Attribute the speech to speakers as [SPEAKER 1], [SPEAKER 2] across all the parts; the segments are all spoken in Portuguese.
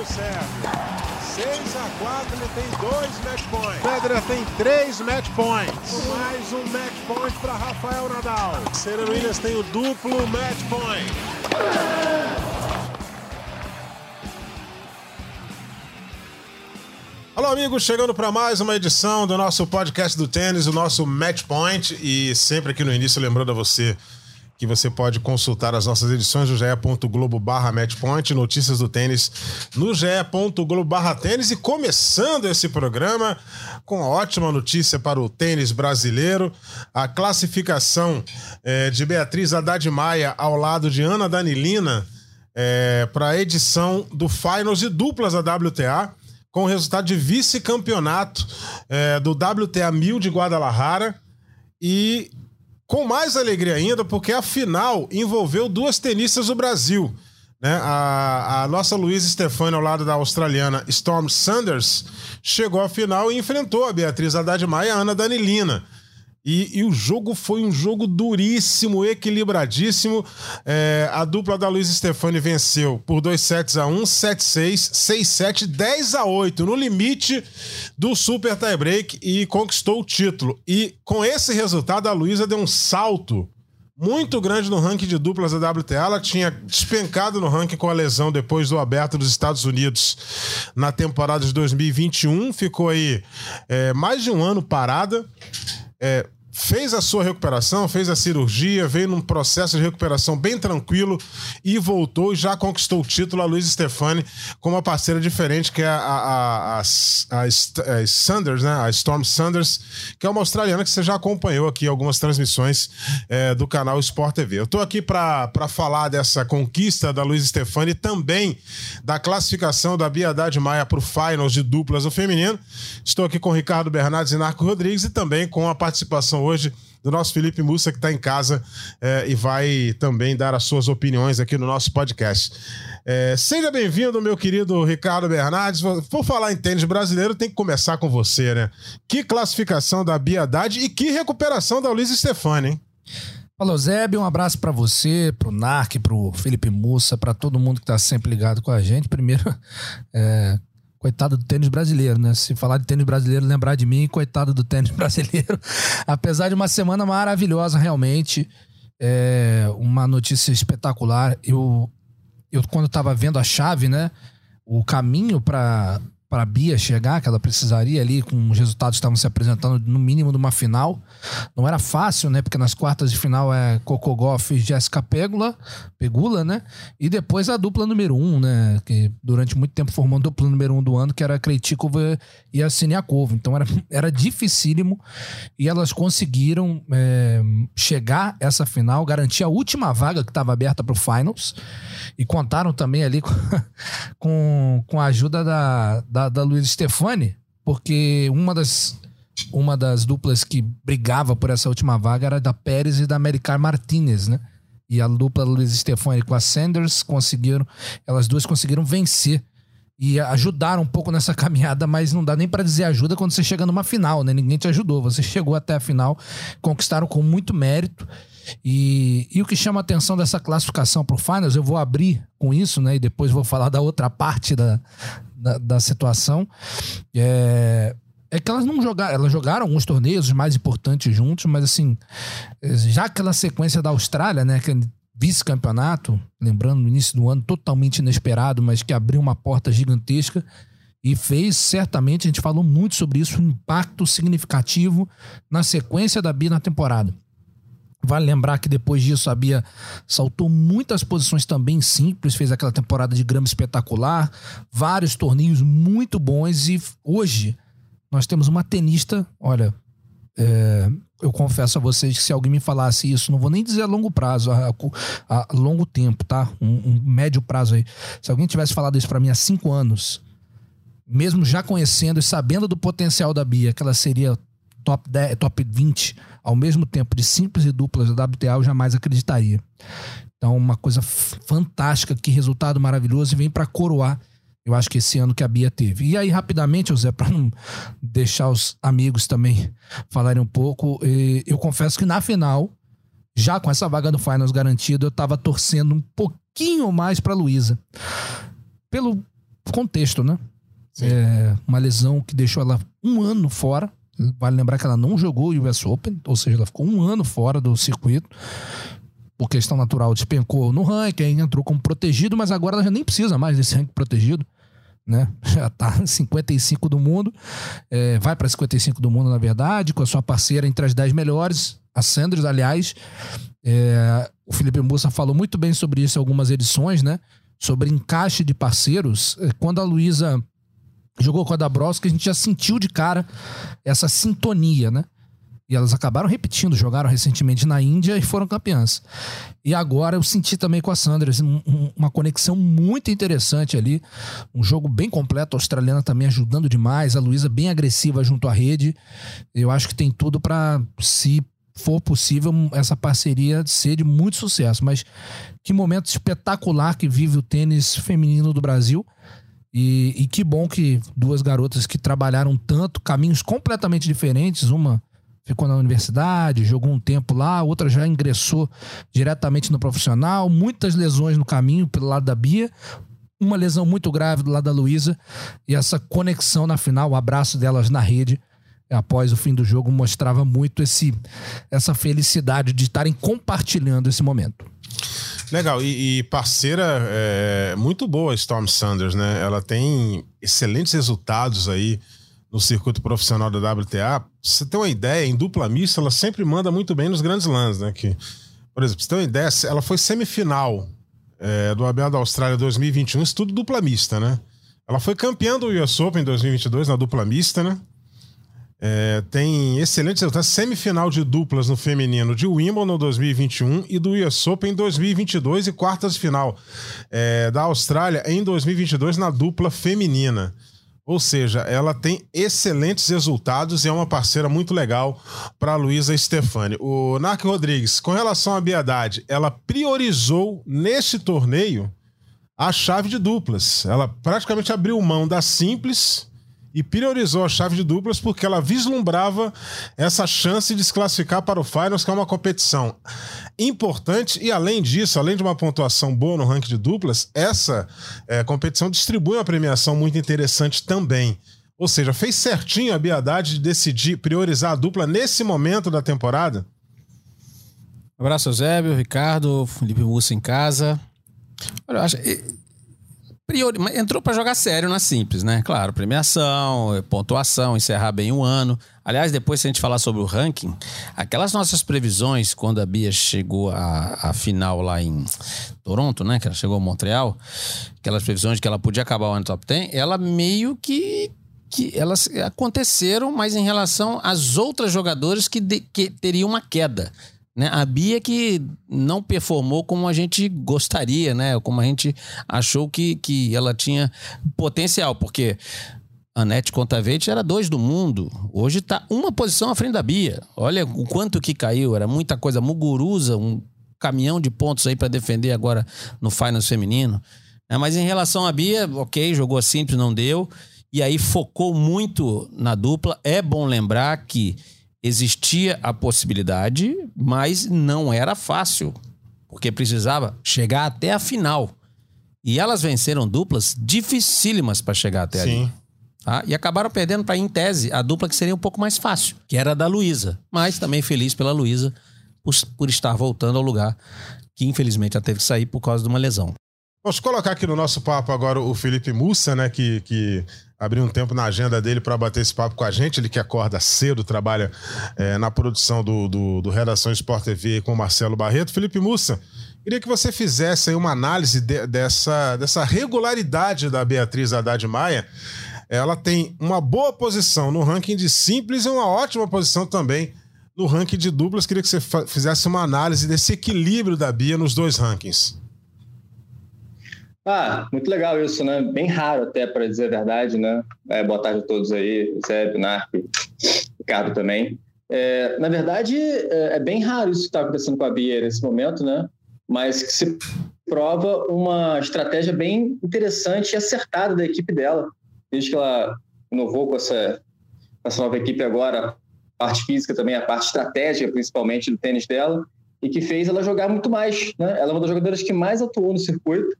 [SPEAKER 1] o Sérgio. 6 a 4 ele tem dois match points. Federer tem três match points. Mais um match point para Rafael Nadal. Serena Williams tem o duplo match point. Alô, amigos, chegando para mais uma edição do nosso podcast do tênis, o nosso Match Point. E sempre aqui no início, lembrando a você que você pode consultar as nossas edições do ge.globo barra matchpoint, notícias do tênis no ge.globo barra tênis e começando esse programa com ótima notícia para o tênis brasileiro, a classificação é, de Beatriz Haddad Maia ao lado de Ana Danilina é, para a edição do Finals e duplas da WTA, com o resultado de vice-campeonato é, do WTA 1000 de Guadalajara e com mais alegria ainda, porque a final envolveu duas tenistas do Brasil. Né? A, a nossa Luísa Stefani, ao lado da australiana Storm Sanders, chegou à final e enfrentou a Beatriz Haddad Maia e a Ana Danilina. E, e, o jogo foi um jogo duríssimo, equilibradíssimo. É, a dupla da Luiz Stefani venceu por 2 sets a 1, 7-6, 6-7, 10 a 8, no limite do Super Tiebreak e conquistou o título. E com esse resultado, a Luísa deu um salto muito grande no ranking de duplas da WTA. Ela tinha despencado no ranking com a lesão depois do aberto dos Estados Unidos na temporada de 2021. Ficou aí é, mais de um ano parada é, fez a sua recuperação, fez a cirurgia, veio num processo de recuperação bem tranquilo e voltou e já conquistou o título. A Luiz Stefani com uma parceira diferente, que é a, a, a, a, Sanders, né? A Storm Sanders, que é uma australiana que você já acompanhou aqui algumas transmissões é, do canal Sport TV. Eu tô aqui para falar dessa conquista da Luiz Stefani também da classificação da Haddad Maia para o Finals de duplas do feminino. Estou aqui com Ricardo Bernardes e Narco Rodrigues e também com a participação hoje do nosso Felipe Mussa, que está em casa é, e vai também dar as suas opiniões aqui no nosso podcast. É, seja bem-vindo, meu querido Ricardo Bernardes. Vou falar em tênis brasileiro, tem que começar com você, né? Que classificação da Biadade e que recuperação da Luiz Stefani, hein?
[SPEAKER 2] Falou, Zeb, um abraço para você, pro Narc, pro Felipe Mussa, para todo mundo que tá sempre ligado com a gente. Primeiro, é, Coitado do tênis brasileiro, né? Se falar de tênis brasileiro, lembrar de mim, coitado do tênis brasileiro. Apesar de uma semana maravilhosa, realmente. É uma notícia espetacular. Eu, eu quando estava vendo a chave, né? O caminho para para a Bia chegar, que ela precisaria ali, com os resultados que estavam se apresentando no mínimo numa final. Não era fácil, né? Porque nas quartas de final é Coco Goff e Jéssica Pegula, Pegula, né? E depois a dupla número um, né? Que durante muito tempo formou a dupla número um do ano, que era a Krejcikova e a Siniakova. Então era, era dificílimo e elas conseguiram é, chegar essa final, garantir a última vaga que estava aberta para o Finals e contaram também ali com, com, com a ajuda da, da, da Luiz Stefani, porque uma das, uma das duplas que brigava por essa última vaga era da Pérez e da Americar Martinez, né? E a dupla Luiz Stefani com a Sanders conseguiram, elas duas conseguiram vencer e ajudaram um pouco nessa caminhada, mas não dá nem para dizer ajuda quando você chega numa final, né? Ninguém te ajudou, você chegou até a final, conquistaram com muito mérito e, e o que chama a atenção dessa classificação para o Finals, eu vou abrir com isso, né? E depois vou falar da outra parte da, da, da situação. É, é que elas não jogaram, elas jogaram alguns torneios mais importantes juntos, mas assim, já aquela sequência da Austrália, né, aquele vice-campeonato, lembrando no início do ano totalmente inesperado, mas que abriu uma porta gigantesca e fez certamente, a gente falou muito sobre isso, um impacto significativo na sequência da Bia na temporada. Vale lembrar que depois disso a Bia saltou muitas posições também simples, fez aquela temporada de grama espetacular, vários torneios muito bons e hoje nós temos uma tenista, olha, é, eu confesso a vocês que se alguém me falasse isso, não vou nem dizer a longo prazo, a, a, longo tempo, tá? Um, um, médio prazo aí. Se alguém tivesse falado isso para mim há cinco anos, mesmo já conhecendo e sabendo do potencial da Bia, que ela seria top, 10, top 20 ao mesmo tempo de simples e duplas da WTA, eu jamais acreditaria. Então, uma coisa fantástica, que resultado maravilhoso e vem para coroar. Eu acho que esse ano que a Bia teve. E aí, rapidamente, José, para não deixar os amigos também falarem um pouco, eu confesso que na final, já com essa vaga do Finals garantida, eu estava torcendo um pouquinho mais para Luísa. Pelo contexto, né? É uma lesão que deixou ela um ano fora. Vale lembrar que ela não jogou o US Open, ou seja, ela ficou um ano fora do circuito. Por questão natural, despencou no ranking, entrou como protegido, mas agora ela já nem precisa mais desse ranking protegido. Né? Já tá 55 do mundo, é, vai para 55 do mundo, na verdade, com a sua parceira entre as 10 melhores, a Sanders, aliás. É, o Felipe Mussa falou muito bem sobre isso em algumas edições, né? Sobre encaixe de parceiros. É, quando a Luísa jogou com a Dabrowski, a gente já sentiu de cara essa sintonia, né? E elas acabaram repetindo, jogaram recentemente na Índia e foram campeãs. E agora eu senti também com a Sandra assim, uma conexão muito interessante ali. Um jogo bem completo, a australiana também ajudando demais, a Luísa bem agressiva junto à rede. Eu acho que tem tudo para, se for possível, essa parceria ser de muito sucesso. Mas que momento espetacular que vive o tênis feminino do Brasil. E, e, que bom que duas garotas que trabalharam tanto, caminhos completamente diferentes, uma ficou na universidade, jogou um tempo lá, outra já ingressou diretamente no profissional, muitas lesões no caminho pelo lado da Bia, uma lesão muito grave do lado da Luísa, e essa conexão na final, o abraço delas na rede, após o fim do jogo, mostrava muito esse, essa felicidade de estarem compartilhando esse momento.
[SPEAKER 1] Legal, e, e parceira é, muito boa, Storm Sanders, né? Ela tem excelentes resultados aí no circuito profissional da WTA. você tem uma ideia, em dupla mista, ela sempre manda muito bem nos grandes lãs, né? Que, por exemplo, você tem uma ideia, ela foi semifinal é, do ABA da Austrália 2021, isso tudo dupla mista, né? Ela foi campeã do US Open em 2022 na dupla mista, né? É, tem excelentes resultados. Semifinal de duplas no feminino de Wimbledon 2021 e do US Open em 2022 e quartas de final é, da Austrália em 2022 na dupla feminina. Ou seja, ela tem excelentes resultados e é uma parceira muito legal para Luísa Stefani. O Narc Rodrigues, com relação à Biedade, ela priorizou nesse torneio a chave de duplas. Ela praticamente abriu mão da simples e priorizou a chave de duplas porque ela vislumbrava essa chance de se classificar para o Finals, que é uma competição importante. E além disso, além de uma pontuação boa no ranking de duplas, essa é, competição distribui uma premiação muito interessante também. Ou seja, fez certinho a Biadade de decidir priorizar a dupla nesse momento da temporada?
[SPEAKER 3] Abraço, Eusébio, Ricardo, Felipe Mussa em casa. Olha, acho, priori, entrou para jogar sério na simples, né? Claro, premiação, pontuação, encerrar bem um ano. Aliás, depois se a gente falar sobre o ranking, aquelas nossas previsões quando a Bia chegou à, à final lá em Toronto, né? Que ela chegou a Montreal, aquelas previsões de que ela podia acabar o ano top 10, ela meio que que elas aconteceram, mas em relação às outras jogadoras que, de, que teriam uma queda. Né? A Bia que não performou como a gente gostaria, né? Como a gente achou que, que ela tinha potencial, porque a Net Contavete era dois do mundo. Hoje está uma posição à frente da Bia. Olha o quanto que caiu. Era muita coisa muguruza, um caminhão de pontos aí para defender agora no Finals feminino. É, mas em relação à Bia, ok, jogou simples, não deu. E aí focou muito na dupla. É bom lembrar que existia a possibilidade, mas não era fácil, porque precisava chegar até a final. E elas venceram duplas dificílimas para chegar até Sim. ali. Tá? E acabaram perdendo para, em tese, a dupla que seria um pouco mais fácil, que era a da Luísa. Mas também feliz pela Luísa por, por estar voltando ao lugar que infelizmente ela teve que sair por causa de uma lesão.
[SPEAKER 1] Vamos colocar aqui no nosso papo agora o Felipe Mussa, né, que, que abriu um tempo na agenda dele para bater esse papo com a gente. Ele que acorda cedo, trabalha é, na produção do, do, do, Redação Sport TV com Marcelo Barreto. Felipe Mussa, queria que você fizesse uma análise de, dessa, dessa regularidade da Beatriz Haddad Maia. Ela tem uma boa posição no ranking de simples e uma ótima posição também no ranking de duplas. Queria que você fizesse uma análise desse equilíbrio da Bia nos dois rankings.
[SPEAKER 4] Ah, muito legal isso, né? Bem raro até, para dizer a verdade, né? É, boa tarde a todos aí, Zé, Narco, Ricardo também. É, na verdade, é, é, bem raro isso que está acontecendo com a Bia nesse momento, né? Mas que se prova uma estratégia bem interessante e acertada da equipe dela. Desde que ela inovou com essa, essa nova equipe agora, a parte física também, a parte estratégica, principalmente, do tênis dela, e que fez ela jogar muito mais, né? Ela é uma das jogadoras que mais atuou no circuito,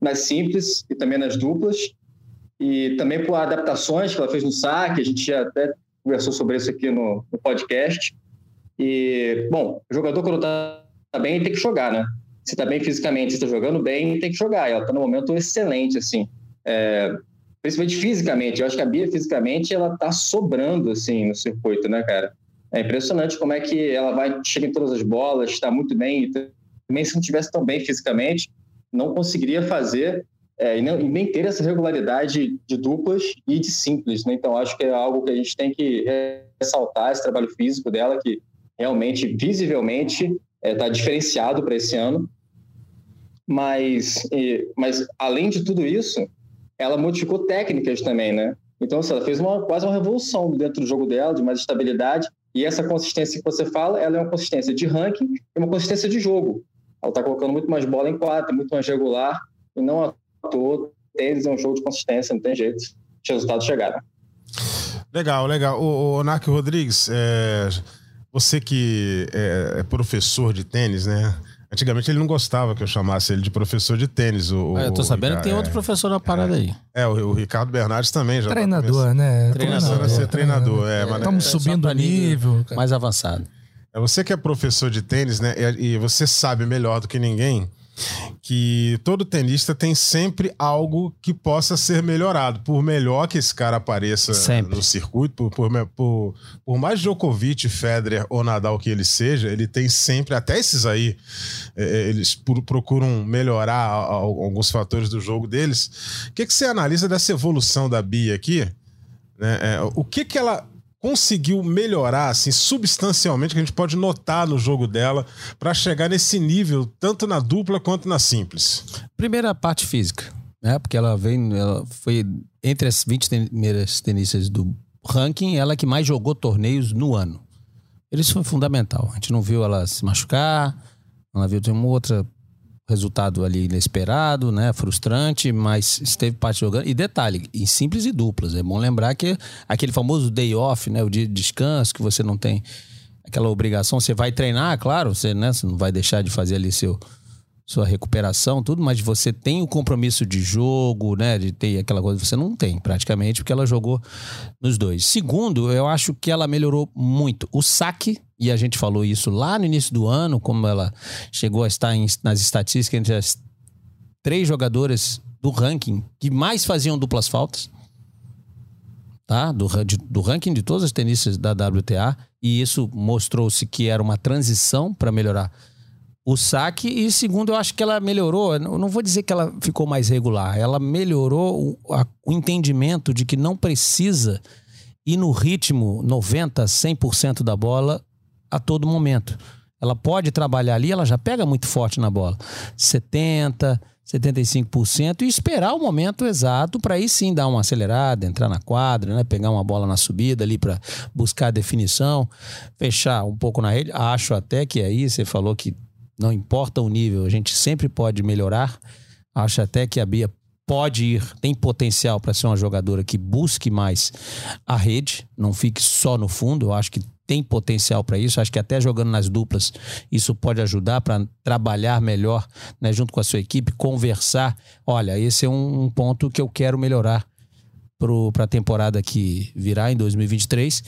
[SPEAKER 4] nas simples e também nas duplas. e também por adaptações que ela fez no saque, a gente já até conversou sobre isso aqui no, no podcast. E, bom, o jogador quando tá bem tem que jogar, né? Se tá bem fisicamente, se tá jogando bem, tem que jogar. Ela tá num momento excelente, assim. É, principalmente fisicamente. Eu acho que a Bia, fisicamente, ela tá sobrando, assim, no circuito, né, cara? É impressionante como é que ela vai, chega em todas as bolas, está muito bem. Também, se não tivesse tão bem fisicamente, não conseguiria fazer é, e, não, e, nem ter essa regularidade de duplas e de simples. Né? Então, acho que é algo que a gente tem que ressaltar, esse trabalho físico dela, que realmente, visivelmente, está é, tá diferenciado para esse ano. Mas, e, mas, além de tudo isso, ela modificou técnicas também, né? Então, assim, ela fez uma, quase uma revolução dentro do jogo dela, de mais estabilidade. E essa consistência que você fala, ela é uma consistência de ranking e uma consistência de jogo. Ela está colocando muito mais bola em quadra, muito mais regular, e não à toa, tênis é um jogo de consistência, não tem jeito de resultado chegar. Né?
[SPEAKER 1] Legal, legal. O, o Narco Rodrigues, é, você que é, é, professor de tênis, né? Antigamente ele não gostava que eu chamasse ele de professor de tênis. O,
[SPEAKER 3] ah, eu tô sabendo que tem outro é. professor na parada
[SPEAKER 1] é,
[SPEAKER 3] aí.
[SPEAKER 1] É, o, o, Ricardo Bernardes também já.
[SPEAKER 2] Tá treinador, tá né?
[SPEAKER 1] Treinador. a ser treinador, é.
[SPEAKER 2] Estamos subindo o nível.
[SPEAKER 3] Mais avançado.
[SPEAKER 1] É você que é professor de tênis, né? E, você sabe melhor do que ninguém que todo tenista tem sempre algo que possa ser melhorado. Por melhor que esse cara apareça sempre. no circuito, por, por, por, por, mais Djokovic, Federer ou Nadal que ele seja, ele tem sempre, até esses aí, é, é eles procuram melhorar alguns fatores do jogo deles. O que, que você analisa dessa evolução da Bia aqui? Né? É, o que, que ela conseguiu melhorar assim substancialmente que a gente pode notar no jogo dela para chegar nesse nível tanto na dupla quanto na simples?
[SPEAKER 3] Primeira parte física, né? Porque ela vem, ela foi entre as 20 primeiras tenistas do ranking, ela que mais jogou torneios no ano. Isso foi fundamental. A gente não viu ela se machucar, ela viu ter uma outra resultado ali inesperado, né? Frustrante, mas esteve parte jogando. E detalhe, em simples e duplas. É bom lembrar que aquele famoso day off, né? O dia de descanso, que você não tem aquela obrigação. Você vai treinar, claro, você, né? você não vai deixar de fazer ali seu, sua recuperação, tudo, mas você tem o compromisso de jogo, né? De ter aquela coisa, você não tem, praticamente, porque ela jogou nos dois. Segundo, eu acho que ela melhorou muito. O saque, e a gente falou isso lá no início do ano, como ela chegou a estar em, nas estatísticas entre as três jogadoras do ranking que mais faziam duplas faltas. Tá? Do, do ranking de todas as tenistas da WTA, e isso mostrou-se que era uma transição para melhorar o saque. E segundo, eu acho que ela melhorou. Eu não vou dizer que ela ficou mais regular. Ela melhorou o, a, o entendimento de que não precisa ir no ritmo 90, 100% da bola a todo momento. Ela pode trabalhar ali, ela já pega muito forte na bola. 70, 75% e esperar o momento exato para aí sim dar uma acelerada, entrar na quadra, né? pegar uma bola na subida ali para buscar a definição, fechar um pouco na rede. Acho até que aí você falou que não importa o nível, a gente sempre pode melhorar. Acho até que a Bia pode ir, tem potencial para ser uma jogadora que busque mais a rede, não fique só no fundo. Eu acho que tem potencial para isso. Acho que até jogando nas duplas, isso pode ajudar para trabalhar melhor né, junto com a sua equipe, conversar. Olha, esse é um, um ponto que eu quero melhorar para a temporada que virá em 2023.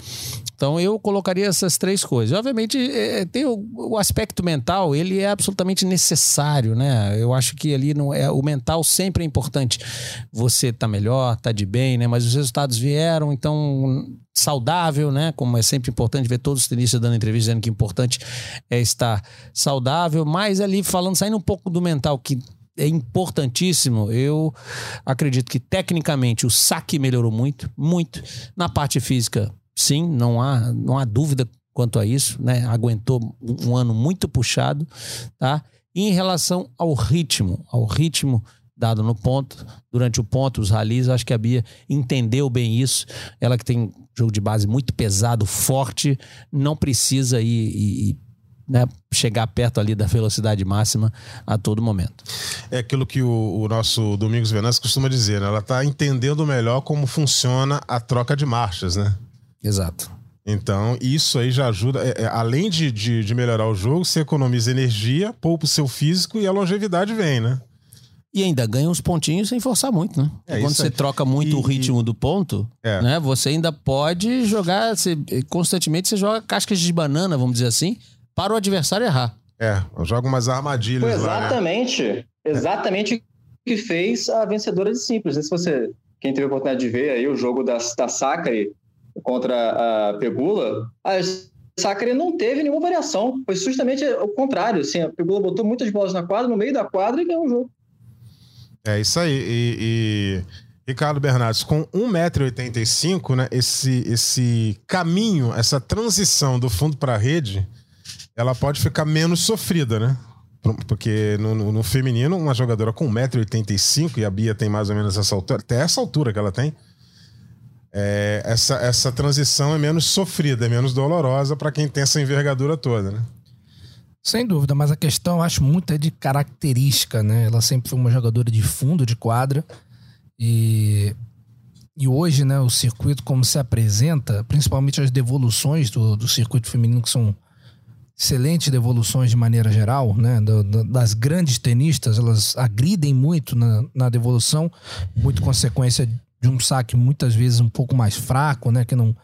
[SPEAKER 3] Então eu colocaria essas três coisas. Obviamente é, é, tem o, o, aspecto mental, ele é absolutamente necessário, né? Eu acho que ali não é o mental sempre é importante. Você tá melhor, tá de bem, né? Mas os resultados vieram, então saudável, né? Como é sempre importante ver todos os tenistas dando entrevista dizendo que o importante é estar saudável, mas ali falando saindo um pouco do mental que é importantíssimo. Eu acredito que tecnicamente o saque melhorou muito, muito. Na parte física, sim, não há, não há dúvida quanto a isso, né? Aguentou um ano muito puxado, tá? E em relação ao ritmo, ao ritmo dado no ponto, durante o ponto, os ralis, acho que a Bia entendeu bem isso. Ela que tem jogo de base muito pesado, forte, não precisa ir, ir, ir né, chegar perto ali da velocidade máxima a todo momento.
[SPEAKER 1] É aquilo que o, o nosso Domingos Venâncio costuma dizer, né? Ela está entendendo melhor como funciona a troca de marchas, né?
[SPEAKER 3] Exato.
[SPEAKER 1] Então, isso aí já ajuda. É, é, além de, de, de, melhorar o jogo, você economiza energia, poupa o seu físico e a longevidade vem, né?
[SPEAKER 3] E ainda ganha uns pontinhos sem forçar muito, né?
[SPEAKER 1] É,
[SPEAKER 3] Quando você troca muito
[SPEAKER 1] E-
[SPEAKER 3] o ritmo do ponto,
[SPEAKER 1] É.
[SPEAKER 3] né? Você ainda pode jogar. Você, constantemente você joga cascas de banana, vamos dizer assim, para o adversário errar.
[SPEAKER 1] É, eu jogo umas armadilhas
[SPEAKER 4] Foi
[SPEAKER 1] lá, né?
[SPEAKER 4] exatamente, exatamente o que fez a vencedora de simples. Não sei se você, quem teve a oportunidade de ver aí o jogo da, da Sakari contra a Pegula, a Sakari não teve nenhuma variação. Foi justamente o contrário. Assim, a Pegula botou muitas bolas na quadra, no meio da quadra e ganhou o jogo.
[SPEAKER 1] É isso aí. E, e- Ricardo Bernardes, com 1,85m, né? Esse, esse caminho, essa transição do fundo para a rede, ela pode ficar menos sofrida, né? Por- Porque no, no- no feminino, uma jogadora com 1,85m, e a Bia tem mais ou menos essa altura, até essa altura que ela tem, é, essa, essa transição é menos sofrida, é menos dolorosa para quem tem essa envergadura toda, né?
[SPEAKER 2] Sem dúvida, mas a questão eu acho muito é de característica, né? Ela sempre foi uma jogadora de fundo de quadra e, e hoje, né, o circuito como se apresenta, principalmente as devoluções do, do circuito feminino que são excelentes devoluções de maneira geral, né? das grandes tenistas, elas agridem muito na, na devolução, muito consequência de um saque muitas vezes um pouco mais fraco, né? Que não.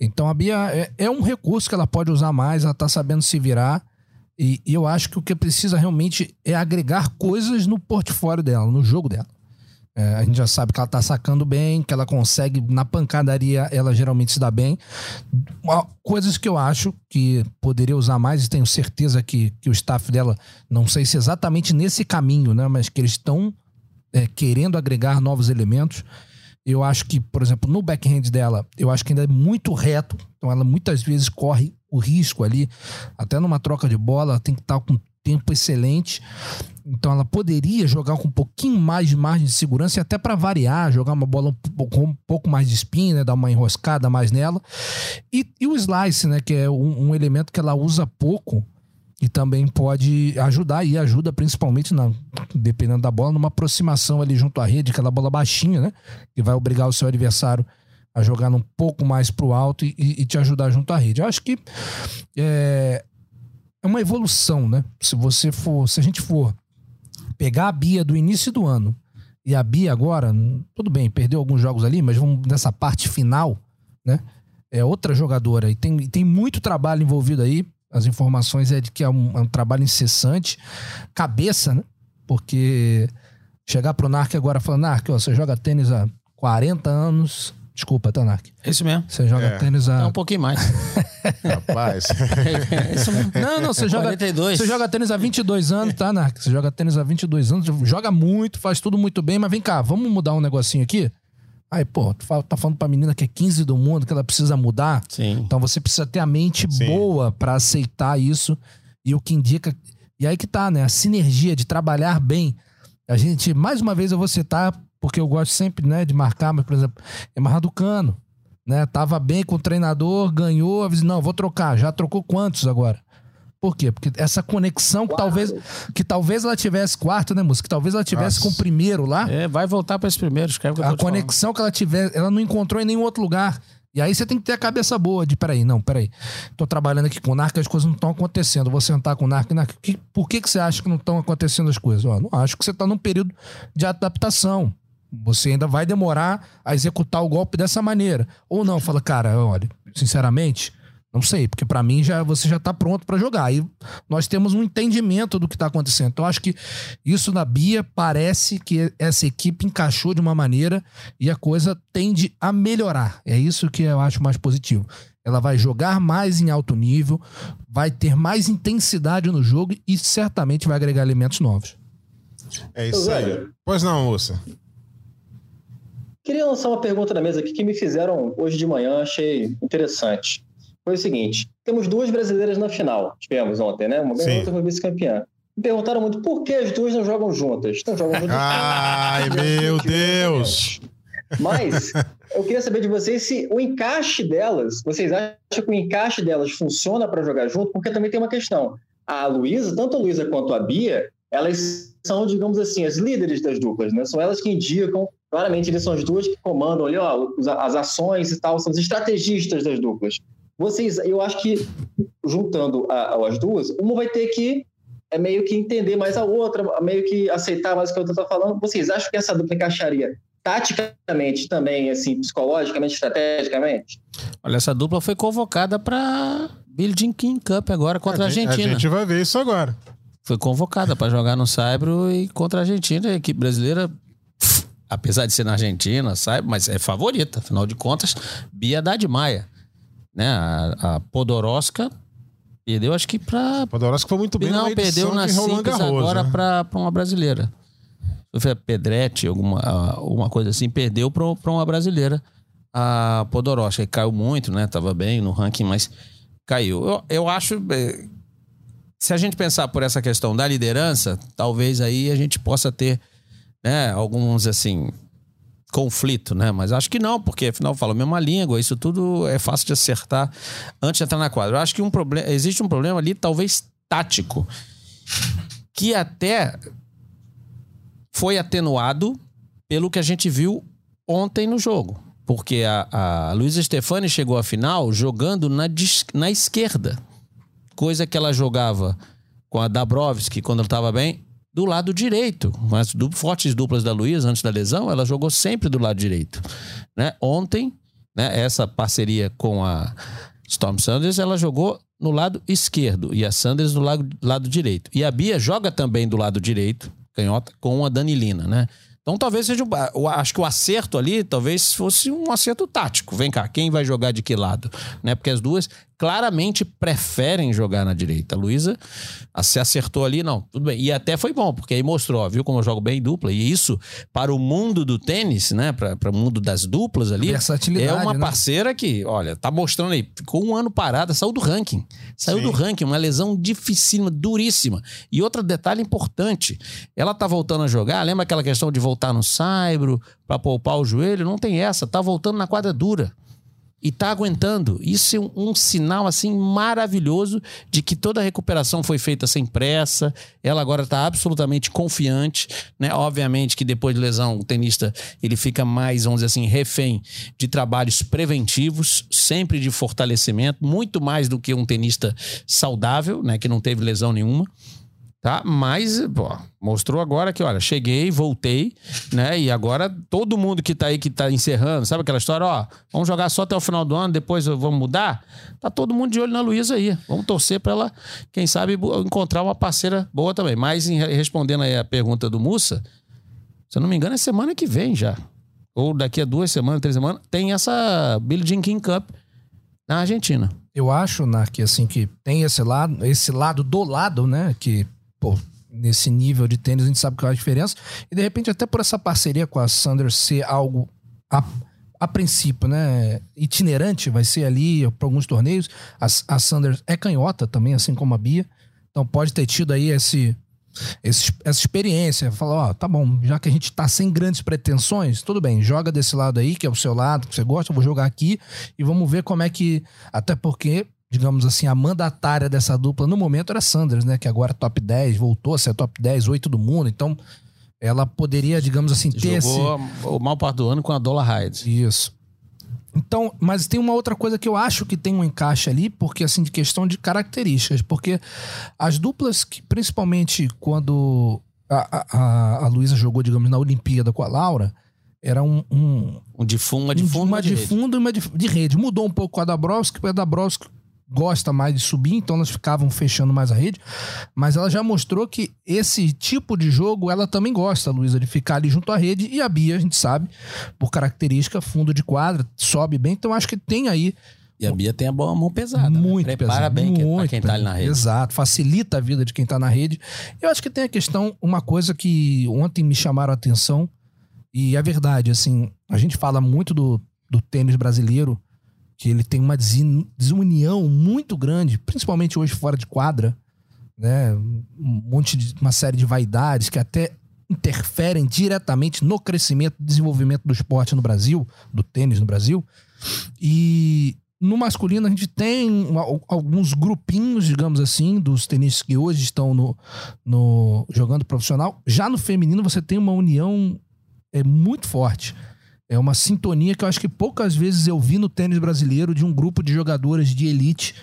[SPEAKER 2] Então a Bia é, é um recurso que ela pode usar mais, ela tá sabendo se virar. E, e eu acho que o que precisa realmente é agregar coisas no portfólio dela, no jogo dela. É, a gente já sabe que ela tá sacando bem, que ela consegue, na pancadaria, ela geralmente se dá bem. Coisas que eu acho que poderia usar mais, e tenho certeza que, que o staff dela, não sei se exatamente nesse caminho, né? Mas que eles estão é, querendo agregar novos elementos. Eu acho que, por exemplo, no backhand dela, eu acho que ainda é muito reto. Então ela muitas vezes corre o risco ali, até numa troca de bola, ela tem que estar com tempo excelente. Então ela poderia jogar com um pouquinho mais de margem de segurança e até para variar, jogar uma bola com um pouco mais de spin, né, dar uma enroscada mais nela. E, e o slice, né, que é um, um elemento que ela usa pouco e também pode ajudar e ajuda principalmente na dependendo da bola numa aproximação ali junto à rede, aquela bola baixinha, né, que vai obrigar o seu adversário a jogar um pouco mais pro alto e, e te ajudar junto à rede. Eu acho que é, é uma evolução, né? Se você for, se a gente for pegar a Bia do início do ano e a Bia agora, tudo bem, perdeu alguns jogos ali, mas vamos nessa parte final, né? É outra jogadora e tem, tem muito trabalho envolvido aí. As informações é de que é um, é um trabalho incessante, cabeça, né? Porque chegar pro Narc agora falando, Narc, você joga tênis há 40 anos. Desculpa, tá, Narc?
[SPEAKER 3] É isso mesmo.
[SPEAKER 2] Você joga
[SPEAKER 1] É.
[SPEAKER 2] tênis
[SPEAKER 3] É
[SPEAKER 2] há.
[SPEAKER 3] um pouquinho mais.
[SPEAKER 1] Rapaz.
[SPEAKER 3] É isso mesmo.
[SPEAKER 2] Não, não, você joga,
[SPEAKER 3] 42.
[SPEAKER 2] você joga tênis há 22 anos, tá, Narc? Você joga tênis há 22 anos, joga muito, faz tudo muito bem, mas vem cá, vamos mudar um negocinho aqui? Aí, pô, tu fala- tá falando pra menina que é 15 do mundo, que ela precisa mudar.
[SPEAKER 3] Sim.
[SPEAKER 2] Então você precisa ter a mente
[SPEAKER 1] Sim.
[SPEAKER 2] boa pra aceitar isso. E o que indica. E aí que tá, né? A sinergia de trabalhar bem. A gente, mais uma vez, eu vou citar, porque eu gosto sempre, né, de marcar, mas, por exemplo, Emarra do Cano. Né? Tava bem com o treinador, ganhou, avisou, não, vou trocar. Já trocou quantos agora? Por quê? Porque essa conexão que talvez, que talvez ela tivesse quarto, né, música? Que talvez ela tivesse
[SPEAKER 1] Nossa.
[SPEAKER 2] com o primeiro lá
[SPEAKER 3] É, vai voltar para esse primeiro, escreve que eu
[SPEAKER 2] a
[SPEAKER 3] tô te falando.
[SPEAKER 2] conexão que ela tiver, ela não encontrou em nenhum outro lugar. E aí você tem que ter a cabeça boa de, peraí, não, peraí. Tô trabalhando aqui com o Narc, as coisas não estão acontecendo. Vou sentar com o Narc, Narc, que- por que, que você acha que não estão acontecendo as coisas? Ó, não acho que você tá num período de adaptação. Você ainda vai demorar a executar o golpe dessa maneira. Ou não, fala, cara, olha, sinceramente, não sei, porque pra mim já você já tá pronto pra jogar. Aí nós temos um entendimento do que tá acontecendo. Então acho que isso na Bia parece que essa equipe encaixou de uma maneira e a coisa tende a melhorar. É isso que eu acho mais positivo. Ela vai jogar mais em alto nível, vai ter mais intensidade no jogo e certamente vai agregar elementos novos.
[SPEAKER 1] É isso aí. Pois não, moça.
[SPEAKER 4] Queria lançar uma pergunta na mesa aqui que me fizeram hoje de manhã, achei interessante. Foi o seguinte: temos duas brasileiras na final. Tivemos ontem, né? Uma ganhou, outra foi vice-campeã. Me perguntaram muito por que as duas não jogam juntas. Não jogam juntas.
[SPEAKER 1] Ai, meu Deus.
[SPEAKER 4] Mas eu queria saber de vocês se o encaixe delas, vocês acham que o encaixe delas funciona para jogar junto? Porque também tem uma questão. A Luísa, tanto a Luísa quanto a Bia, elas são, digamos assim, as líderes das duplas, né? São elas que indicam, claramente, eles são as duas que comandam ali, ó, as ações e tal, são os estrategistas das duplas. Vocês, eu acho que juntando a- as duas, uma vai ter que é meio que entender mais a outra, meio que aceitar mais o que a outra está falando. Vocês acham que essa dupla encaixaria taticamente também, assim, psicologicamente, estrategicamente?
[SPEAKER 3] Olha, essa dupla foi convocada para Billie King Cup agora contra a, a Argentina.
[SPEAKER 1] A gente vai ver isso agora.
[SPEAKER 3] Foi convocada para jogar no Saibro e contra a Argentina. A equipe brasileira, apesar de ser na Argentina, sabe, mas é favorita. Afinal de contas, Bia Haddad Maia. Né? A, a Podoroska perdeu, acho que para.
[SPEAKER 1] Podoroska foi muito bem
[SPEAKER 3] Não, perdeu na Simples agora né? para uma brasileira. Foi a Pedretti, alguma, alguma coisa assim, perdeu para uma brasileira. A Podoroska caiu muito, né? Tava bem no ranking, mas caiu. Eu, eu acho. É, se a gente pensar por essa questão da liderança, talvez aí a gente possa ter né, alguns assim conflito, né? Mas acho que não, porque afinal fala a mesma língua, isso tudo é fácil de acertar antes de entrar na quadra. Eu acho que um problema, existe um problema ali talvez tático, que até foi atenuado pelo que a gente viu ontem no jogo. Porque a, a Luísa Stefani chegou à final jogando na, na esquerda. Coisa que ela jogava com a Dabrowski quando ela estava bem, do lado direito. Mas du fortes duplas da Luísa antes da lesão, ela jogou sempre do lado direito. Né? Ontem, né, essa parceria com a Storm Sanders, ela jogou no lado esquerdo e a Sanders do lado, lado direito. E a Bia joga também do lado direito, canhota, com a Danilina, né? Então talvez seja. Eu acho que o acerto ali talvez fosse um acerto tático. Vem cá, quem vai jogar de que lado? Né? Porque as duas claramente preferem jogar na direita. A Luísa se acertou ali, não, tudo bem. E até foi bom, porque aí mostrou, ó, viu como eu jogo bem dupla. E isso, para o mundo do tênis, né? Para o mundo das duplas ali, é uma né? parceira que, olha, tá mostrando aí, ficou um ano parada, saiu do ranking. Saiu Sim. do ranking, uma lesão dificílima, duríssima. E outro detalhe importante: ela tá voltando a jogar, lembra aquela questão de voltar no saibro para poupar o joelho? Não tem essa, tá voltando na quadra dura e está aguentando. Isso é um, um, sinal assim maravilhoso de que toda a recuperação foi feita sem pressa. Ela agora está absolutamente confiante, né? Obviamente que depois de lesão o tenista ele fica mais, vamos dizer assim, refém de trabalhos preventivos, sempre de fortalecimento, muito mais do que um tenista saudável, né? Que não teve lesão nenhuma tá? Mas, pô, mostrou agora que, olha, cheguei, voltei, né? E agora todo mundo que tá aí, que tá encerrando, sabe aquela história, ó, vamos jogar só até o final do ano, depois vamos mudar? Tá todo mundo de olho na Luísa aí. Vamos torcer para ela, quem sabe, encontrar uma parceira boa também. Mas, em, respondendo aí a pergunta do Mussa, se eu não me engano, é semana que vem já. Ou daqui a duas semanas, três semanas, tem essa Billie Jean King Cup na Argentina.
[SPEAKER 2] Eu acho, Nark, assim, que tem esse lado, esse lado do lado, né? Que pô, nesse nível de tênis a gente sabe que é a diferença. E de repente, até por essa parceria com a Sanders ser algo a, a princípio, né, itinerante, vai ser ali para alguns torneios. A, a Sanders é canhota também, assim como a Bia. Então pode ter tido aí esse, esse essa experiência. Falar, ó, tá bom, já que a gente tá sem grandes pretensões, tudo bem, joga desse lado aí, que é o seu lado, que você gosta, eu vou jogar aqui e vamos ver como é que. Até porque digamos assim, a mandatária dessa dupla no momento era Sanders, né? Que agora é top 10, voltou a ser top 10, 8 do mundo. Então, ela poderia, digamos assim, ter
[SPEAKER 3] Jogou esse... o mal parte do ano com a Dola Hyde.
[SPEAKER 2] Isso. Então, mas tem uma outra coisa que eu acho que tem um encaixe ali, porque assim, de questão de características, porque as duplas que, principalmente quando a, a, a Luísa jogou, digamos, na Olimpíada com a Laura, era um. Um,
[SPEAKER 3] um de fundo, uma de fundo,
[SPEAKER 2] uma de, de fundo e uma de, de, rede. Mudou um pouco com a Dabrowski, porque a Dabrowski gosta mais de subir, então elas ficavam fechando mais a rede. Mas ela já mostrou que esse tipo de jogo ela também gosta, Luísa, de ficar ali junto à rede. E a Bia, a gente sabe, por característica, fundo de quadra, sobe bem. Então acho que tem aí.
[SPEAKER 3] E a Bia tem a boa mão pesada.
[SPEAKER 2] Né? Muito
[SPEAKER 3] né?
[SPEAKER 2] Prepara
[SPEAKER 3] pesado, bem muito quem tá ali na rede.
[SPEAKER 2] Exato, facilita a vida de quem tá na rede. Eu acho que tem a questão, uma coisa que ontem me chamaram a atenção, e é verdade, assim, a gente fala muito do, do tênis brasileiro que ele tem uma desunião muito grande, principalmente hoje fora de quadra, né? Um monte de uma série de vaidades que até interferem diretamente no crescimento e desenvolvimento do esporte no Brasil, do tênis no Brasil. E no masculino a gente tem alguns grupinhos, digamos assim, dos tenistas que hoje estão no, no jogando profissional. Já no feminino você tem uma união é muito forte. É uma sintonia que eu acho que poucas vezes eu vi no tênis brasileiro de um grupo de jogadoras de elite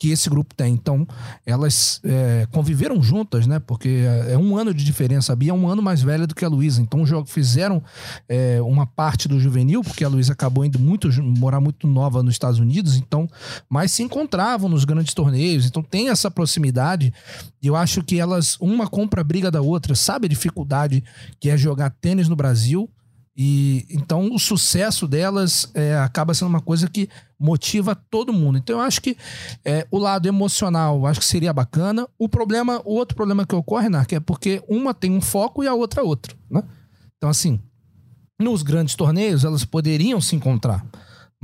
[SPEAKER 2] que esse grupo tem. Então, elas é, conviveram juntas, né? Porque é, é um ano de diferença. A Bia é um ano mais velha do que a Luísa. Então, fizeram é, uma parte do juvenil, porque a Luísa acabou indo muito morar muito nova nos Estados Unidos, então, mas se encontravam nos grandes torneios. Então, tem essa proximidade. E eu acho que elas, uma compra a briga da outra, sabe a dificuldade que é jogar tênis no Brasil e então o sucesso delas é, acaba sendo uma coisa que motiva todo mundo. Então eu acho que é, o lado emocional acho que seria bacana. O problema, o outro problema que ocorre, Nark, é porque uma tem um foco e a outra outro. Né? Então, assim, nos grandes torneios elas poderiam se encontrar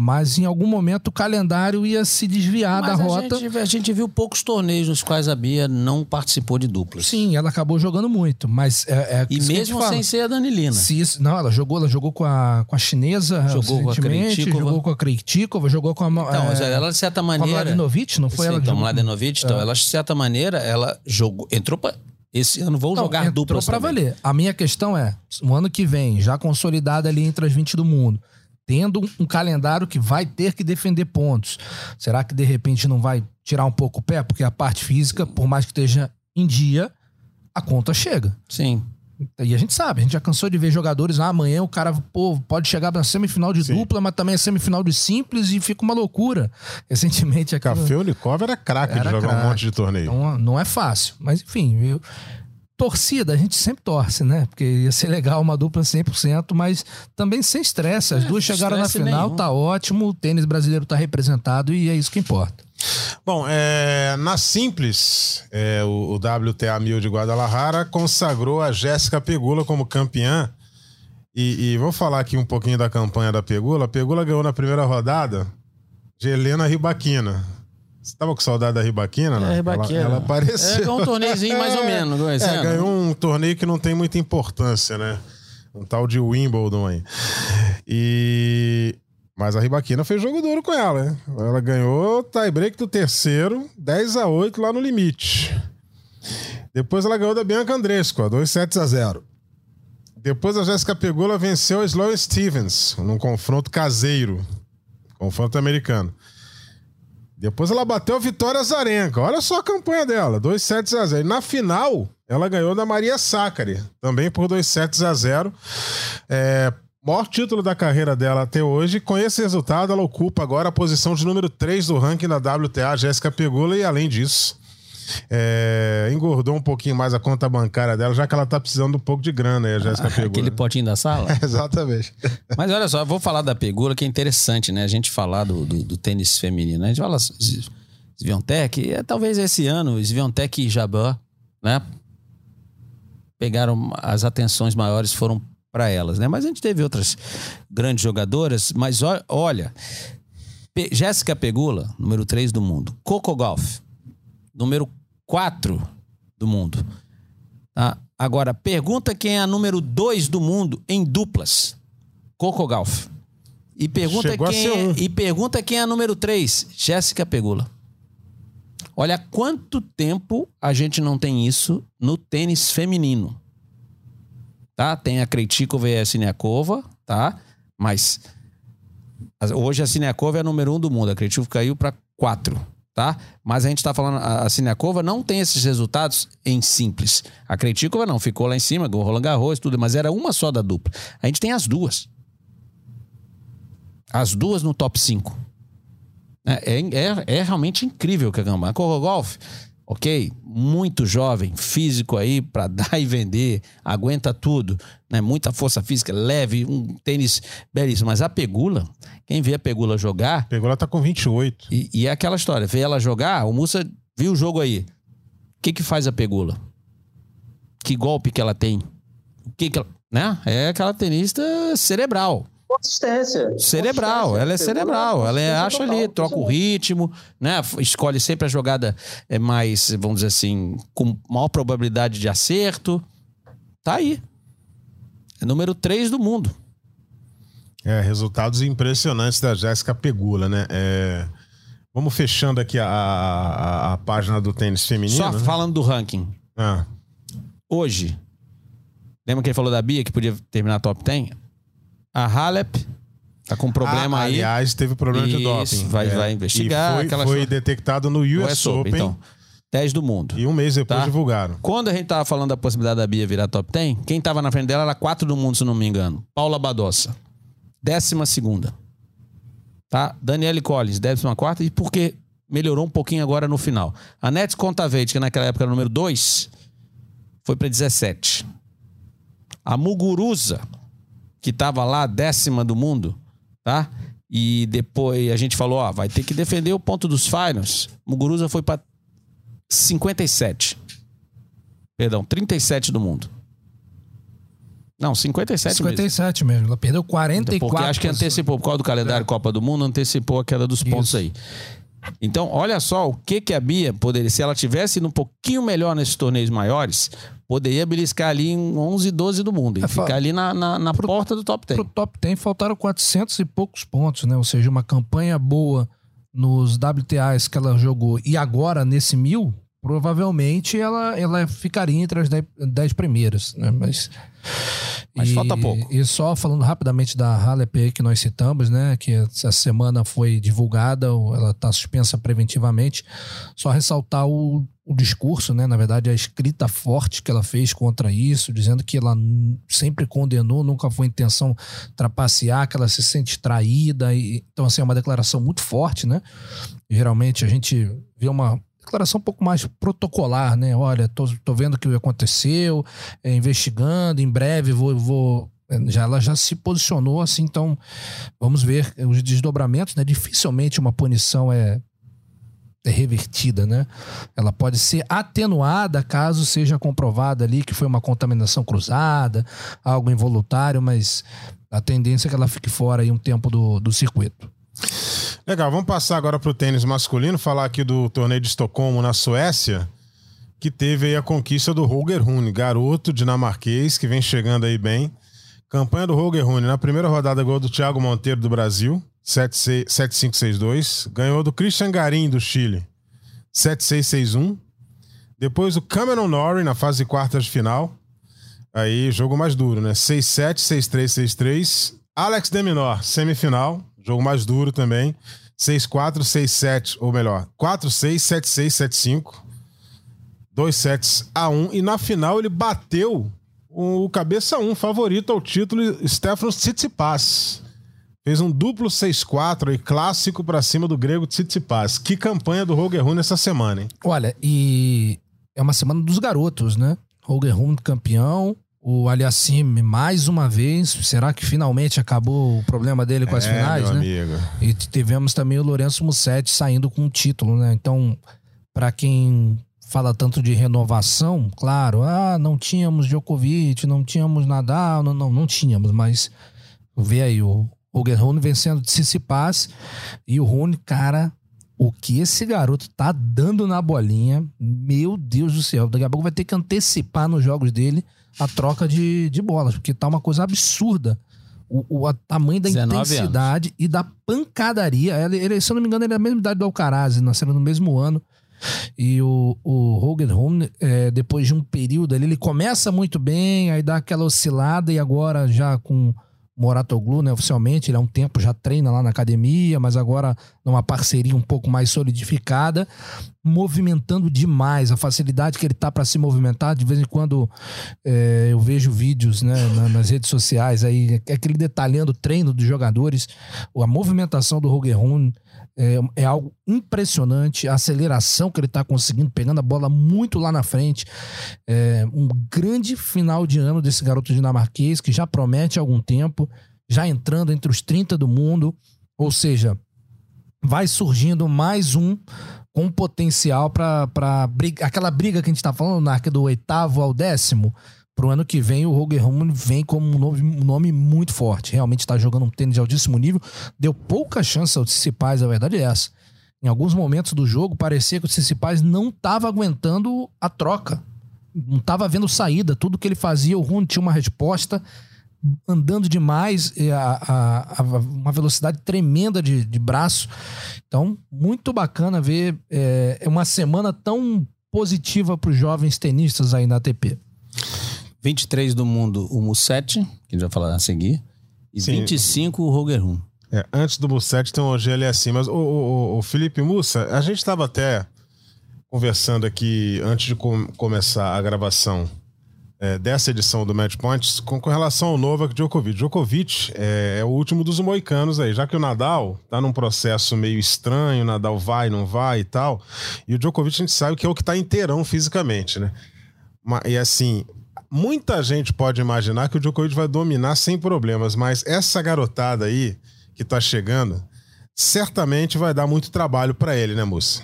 [SPEAKER 2] mas em algum momento o calendário ia se desviar mas da
[SPEAKER 3] a
[SPEAKER 2] rota.
[SPEAKER 3] Gente, a gente viu poucos torneios nos quais a Bia não participou de duplas.
[SPEAKER 2] Sim, ela acabou jogando muito, mas é, é
[SPEAKER 3] e mesmo sem ser a Danilina.
[SPEAKER 2] Se isso, não, ela jogou, ela jogou com a, com a chinesa
[SPEAKER 3] jogou com a Krejcikova.
[SPEAKER 2] jogou com a Krejcikova, jogou com a
[SPEAKER 3] Então, é, ela de certa maneira, com a
[SPEAKER 2] Mladenovic, não foi
[SPEAKER 3] sim,
[SPEAKER 2] ela
[SPEAKER 3] então? Mladenovic, então, é. ela de certa maneira, ela jogou, entrou para esse ano vão não, jogar duplas
[SPEAKER 2] para valer. A minha questão é, o ano que vem, já consolidada ali entre as 20 do mundo, tendo um calendário que vai ter que defender pontos. Será que de repente não vai tirar um pouco o pé? Porque a parte física, por mais que esteja em dia, a conta chega.
[SPEAKER 3] Sim.
[SPEAKER 2] E a gente sabe, a gente já cansou de ver jogadores, ah, amanhã o cara pô, pode chegar na semifinal de Sim. dupla, mas também é semifinal de simples e fica uma loucura. Recentemente aqui.
[SPEAKER 1] Café Unicov era craque de jogar craque. um monte de torneio.
[SPEAKER 2] Não, não é fácil, mas enfim, eu, torcida, a gente sempre torce, né? Porque ia ser legal uma dupla 100%, mas também sem estresse. As é, duas chegaram na final, nenhum. tá ótimo, o tênis brasileiro tá representado e é isso que importa.
[SPEAKER 1] Bom, é, na Simples, é, o, o, WTA 1000 de Guadalajara consagrou a Jéssica Pegula como campeã. E, e, vou falar aqui um pouquinho da campanha da Pegula. A Pegula ganhou na primeira rodada de Helena Ribaquina. Você tava com saudade da Ribaquina, né?
[SPEAKER 3] É, Ribaquina.
[SPEAKER 1] Ela, ela apareceu. É,
[SPEAKER 3] ganhou um torneizinho mais ou menos.
[SPEAKER 1] É, ganhou um torneio que não tem muita importância, né? Um tal de Wimbledon aí. E... Mas a Ribaquina fez jogo duro com ela, né? Ela ganhou tie-break do terceiro, 10 a 8 lá no limite. Depois ela ganhou da Bianca Andresco, 2 sets a 0. Depois a Jéssica Pegula venceu a Sloane Stevens num confronto caseiro. Confronto americano. Depois ela bateu a Vitória Zarenka. Olha só a campanha dela, 2 sets a 0. E na final, ela ganhou da Maria Sacari, também por 2 sets a 0. É, maior título da carreira dela até hoje. Com esse resultado, ela ocupa agora a posição de número 3 do ranking da WTA, Jéssica Pegula, e além disso, é, engordou um pouquinho mais a conta bancária dela, já que ela tá precisando um pouco de grana aí, a Jéssica ah, Pegula.
[SPEAKER 3] Aquele potinho da sala?
[SPEAKER 1] exatamente.
[SPEAKER 3] Mas olha só, eu vou falar da Pegula, que é interessante, né? A gente falar do, do, do tênis feminino. Né? A gente fala Sviontech, é, talvez esse ano, Sviontech e Jabá, né? Pegaram as atenções maiores, foram para elas, né? Mas a gente teve outras grandes jogadoras, mas olha, Jéssica Pegula, número 3 do mundo. Coco Golf, número 4 do mundo. Tá? Agora, pergunta quem é a número 2 do mundo em duplas. Coco Golf. E pergunta, quem é, um. e pergunta quem é a número 3. Jéssica Pegula. Olha quanto tempo a gente não tem isso no tênis feminino. Tá? Tem a Krejcikova e a Siniakova, tá? Mas hoje a Siniakova é a número 1 um do mundo. A Krejcikova caiu para 4 tá? Mas a gente está falando, a Siniakova não tem esses resultados em simples. A Kretikova não, ficou lá em cima, do Roland Garros tudo, mas era uma só da dupla. A gente tem as duas. As duas no top 5. É, é, é realmente incrível o que a Gamba. A Golf ok? Muito jovem, físico aí para dar e vender, aguenta tudo, né? Muita força física, leve, um tênis belíssimo. Mas a Pegula, quem vê a Pegula jogar. A
[SPEAKER 1] Pegula tá com 28.
[SPEAKER 3] E, e é aquela história: vê ela jogar, o Mussa viu o jogo aí. O que que faz a Pegula? Que golpe que ela tem? O que que ela. Né? É aquela tenista cerebral
[SPEAKER 4] consistência.
[SPEAKER 3] Cerebral, consistência. ela é cerebral. Ela é, acha ali, troca o ritmo, né? Escolhe sempre a jogada é mais, vamos dizer assim, com maior probabilidade de acerto. Tá aí. É número 3 do mundo.
[SPEAKER 1] É, resultados impressionantes da Jéssica Pegula, né? É... Vamos fechando aqui a, a, a, página do tênis feminino. Só
[SPEAKER 3] né? falando do ranking.
[SPEAKER 1] Ah.
[SPEAKER 3] Hoje, lembra que ele falou da Bia que podia terminar top 10? A Halep, Tá com um problema
[SPEAKER 1] Ah,
[SPEAKER 3] aí.
[SPEAKER 1] Aliás, teve problema de
[SPEAKER 3] Isso,
[SPEAKER 1] doping.
[SPEAKER 3] vai-
[SPEAKER 1] É.
[SPEAKER 3] vai investigar
[SPEAKER 1] E foi,
[SPEAKER 3] aquela
[SPEAKER 1] foi detectado no
[SPEAKER 3] Não
[SPEAKER 1] US
[SPEAKER 3] é sobre,
[SPEAKER 1] Open.
[SPEAKER 3] então. 10 do mundo.
[SPEAKER 1] E um mês depois
[SPEAKER 3] Tá.
[SPEAKER 1] divulgaram.
[SPEAKER 3] Quando a gente tava falando da possibilidade da Bia virar top 10, quem tava na frente dela era 4 do mundo, se não me engano. Paula Badossa. Décima segunda. Tá? Daniele Collins, décima quarta. E porque melhorou um pouquinho agora no final. A Nets Contaveit, que naquela época era o número 2, foi para 17. A Muguruza, que tava lá, décima do mundo, tá? E depois a gente falou, ó, vai ter que defender o ponto dos finals. Muguruza foi para 57. Perdão, 37 do mundo. Não, 57, mesmo.
[SPEAKER 2] 57 mesmo. Ela perdeu 44.
[SPEAKER 3] Porque acho que antecipou, por causa do calendário Copa do Mundo, antecipou a queda dos pontos
[SPEAKER 2] Isso.
[SPEAKER 3] aí. Então, olha só o que que a Bia poderia, se ela tivesse ido um pouquinho melhor nesses torneios maiores, poderia beliscar ali em 11, 12 do mundo e
[SPEAKER 2] É,
[SPEAKER 3] ficar ali na, na, na porta do top 10.
[SPEAKER 2] Pro top 10 faltaram 400 e poucos pontos, né? Ou seja, uma campanha boa nos WTAs que ela jogou e agora nesse mil, provavelmente ela, ela ficaria entre as 10, 10 primeiras, né? Mas,
[SPEAKER 3] Mas
[SPEAKER 2] e-
[SPEAKER 3] falta pouco.
[SPEAKER 2] E só falando rapidamente da Halep que nós citamos, né? Que essa semana foi divulgada, ou ela está suspensa preventivamente. Só ressaltar o, o discurso, né? Na verdade, a escrita forte que ela fez contra isso, dizendo que ela sempre condenou, nunca foi intenção trapacear, que ela se sente traída. E, então, assim, é uma declaração muito forte, né? Geralmente a gente vê uma declaração um pouco mais protocolar, né? Olha, tô, tô vendo o que aconteceu, é, investigando, em breve vou. vou é, já, ela já se posicionou assim, então vamos ver os desdobramentos, né? Dificilmente uma punição é, é revertida, né? Ela pode ser atenuada caso seja comprovada ali que foi uma contaminação cruzada, algo involuntário, mas a tendência é que ela fique fora aí um tempo do, do circuito.
[SPEAKER 1] Legal, vamos passar agora pro tênis masculino, falar aqui do torneio de Estocolmo na Suécia, que teve aí a conquista do Holger Rune, garoto dinamarquês que vem chegando aí bem. Campanha do Holger Rune, na primeira rodada gol do Thiago Monteiro do Brasil, 7-6 7-5-6-2. Ganhou do Christian Garim do Chile, 7-6-6-1. Depois o Cameron Norrie na fase de quartas de final. Aí, jogo mais duro, né? 6-7, 6-3, 6-3. Alex Deminor, semifinal. Jogo mais duro também. 6-4, 6-7, ou melhor, 4-6, 7-6, 7-5. Dois sets a 1. E na final ele bateu o cabeça 1, favorito ao título, Stefanos Tsitsipas. Fez um duplo 6-4 aí, clássico pra cima do grego Tsitsipas. Que campanha do Roger Rune essa semana, hein?
[SPEAKER 2] Olha, e é uma semana dos garotos, né? Holger Rune campeão, o Aliassime mais uma vez. Será que finalmente acabou o problema dele com as
[SPEAKER 1] é,
[SPEAKER 2] finais, né?
[SPEAKER 1] amigo.
[SPEAKER 2] E tivemos também o Lourenço Mussetti saindo com o título, né? Então, para quem fala tanto de renovação, claro, ah, não tínhamos Djokovic, não tínhamos Nadal, não, não, não tínhamos, mas vê aí o Holger Rune vencendo de Tsitsipas e o Rune, cara, o que esse garoto tá dando na bolinha, meu Deus do céu, daqui a pouco vai ter que antecipar nos jogos dele a troca de, de bolas, porque tá uma coisa absurda. O, o tamanho da
[SPEAKER 3] 19
[SPEAKER 2] intensidade e da pancadaria. Ele, ele, se eu não me engano, ele é a mesma idade do Alcaraz, nasceram no mesmo ano. E o, o Roger Rune, é, depois de um período ali, ele começa muito bem, aí dá aquela oscilada e agora já com Moratoglu, né, oficialmente, ele há um tempo já treina lá na academia, mas agora numa parceria um pouco mais solidificada, movimentando demais, a facilidade que ele tá para se movimentar, de vez em quando é, eu vejo vídeos né, na- nas redes sociais aí, aquele detalhando o treino dos jogadores, a movimentação do Roger Rune é, é algo impressionante, a aceleração que ele tá conseguindo, pegando a bola muito lá na frente. É, um grande final de ano desse garoto dinamarquês que já promete algum tempo, já entrando entre os 30 do mundo, ou seja, vai surgindo mais um com potencial para aquela briga que a gente tá falando, Narc, do oitavo ao décimo. Pro ano que vem, o Roger Rune vem como um nome, um nome muito forte. Realmente está jogando um tênis de altíssimo nível. Deu pouca chance ao Tsitsipas, a verdade é essa. Em alguns momentos do jogo, parecia que o Tsitsipas não estava aguentando a troca. Não estava vendo saída. Tudo que ele fazia, o Rune tinha uma resposta andando demais, a, a- a- uma velocidade tremenda de, de braço. Então, muito bacana ver é, é uma semana tão positiva para os jovens tenistas aí na ATP.
[SPEAKER 3] 23 do mundo, o Musetti, que a gente vai falar a seguir. E
[SPEAKER 1] Sim.
[SPEAKER 3] 25, o Roger Rune.
[SPEAKER 1] É, antes do Mussete tem um OGL assim, mas o, o, o Felipe Mussa, a gente estava até conversando aqui antes de com, começar a gravação é, dessa edição do Match Points com, com relação ao Novak Djokovic. Djokovic é, é, o último dos moicanos aí, já que o Nadal tá num processo meio estranho, o Nadal vai, não vai e tal. E o Djokovic a gente sabe que é o que tá inteirão fisicamente, né? E assim, muita gente pode imaginar que o Djokovic vai dominar sem problemas, mas essa garotada aí que tá chegando, certamente vai dar muito trabalho para ele, né, moça?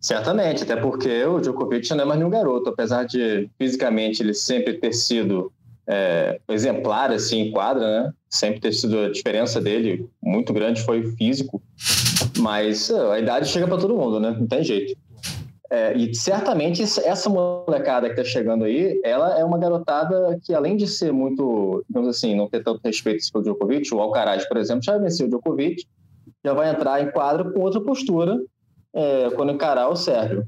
[SPEAKER 4] Certamente, até porque o Djokovic não é mais nenhum garoto, apesar de fisicamente ele sempre ter sido é, exemplar assim em quadra, né? Sempre ter sido a diferença dele muito grande foi físico, mas a idade chega para todo mundo, né? Não tem jeito. É, e certamente essa molecada que está chegando aí, ela é uma garotada que, além de ser muito, digamos assim, não ter tanto respeito pelo Djokovic, o Alcaraz, por exemplo, já venceu o Djokovic, já vai entrar em quadro com outra postura é, quando encarar o Sérgio.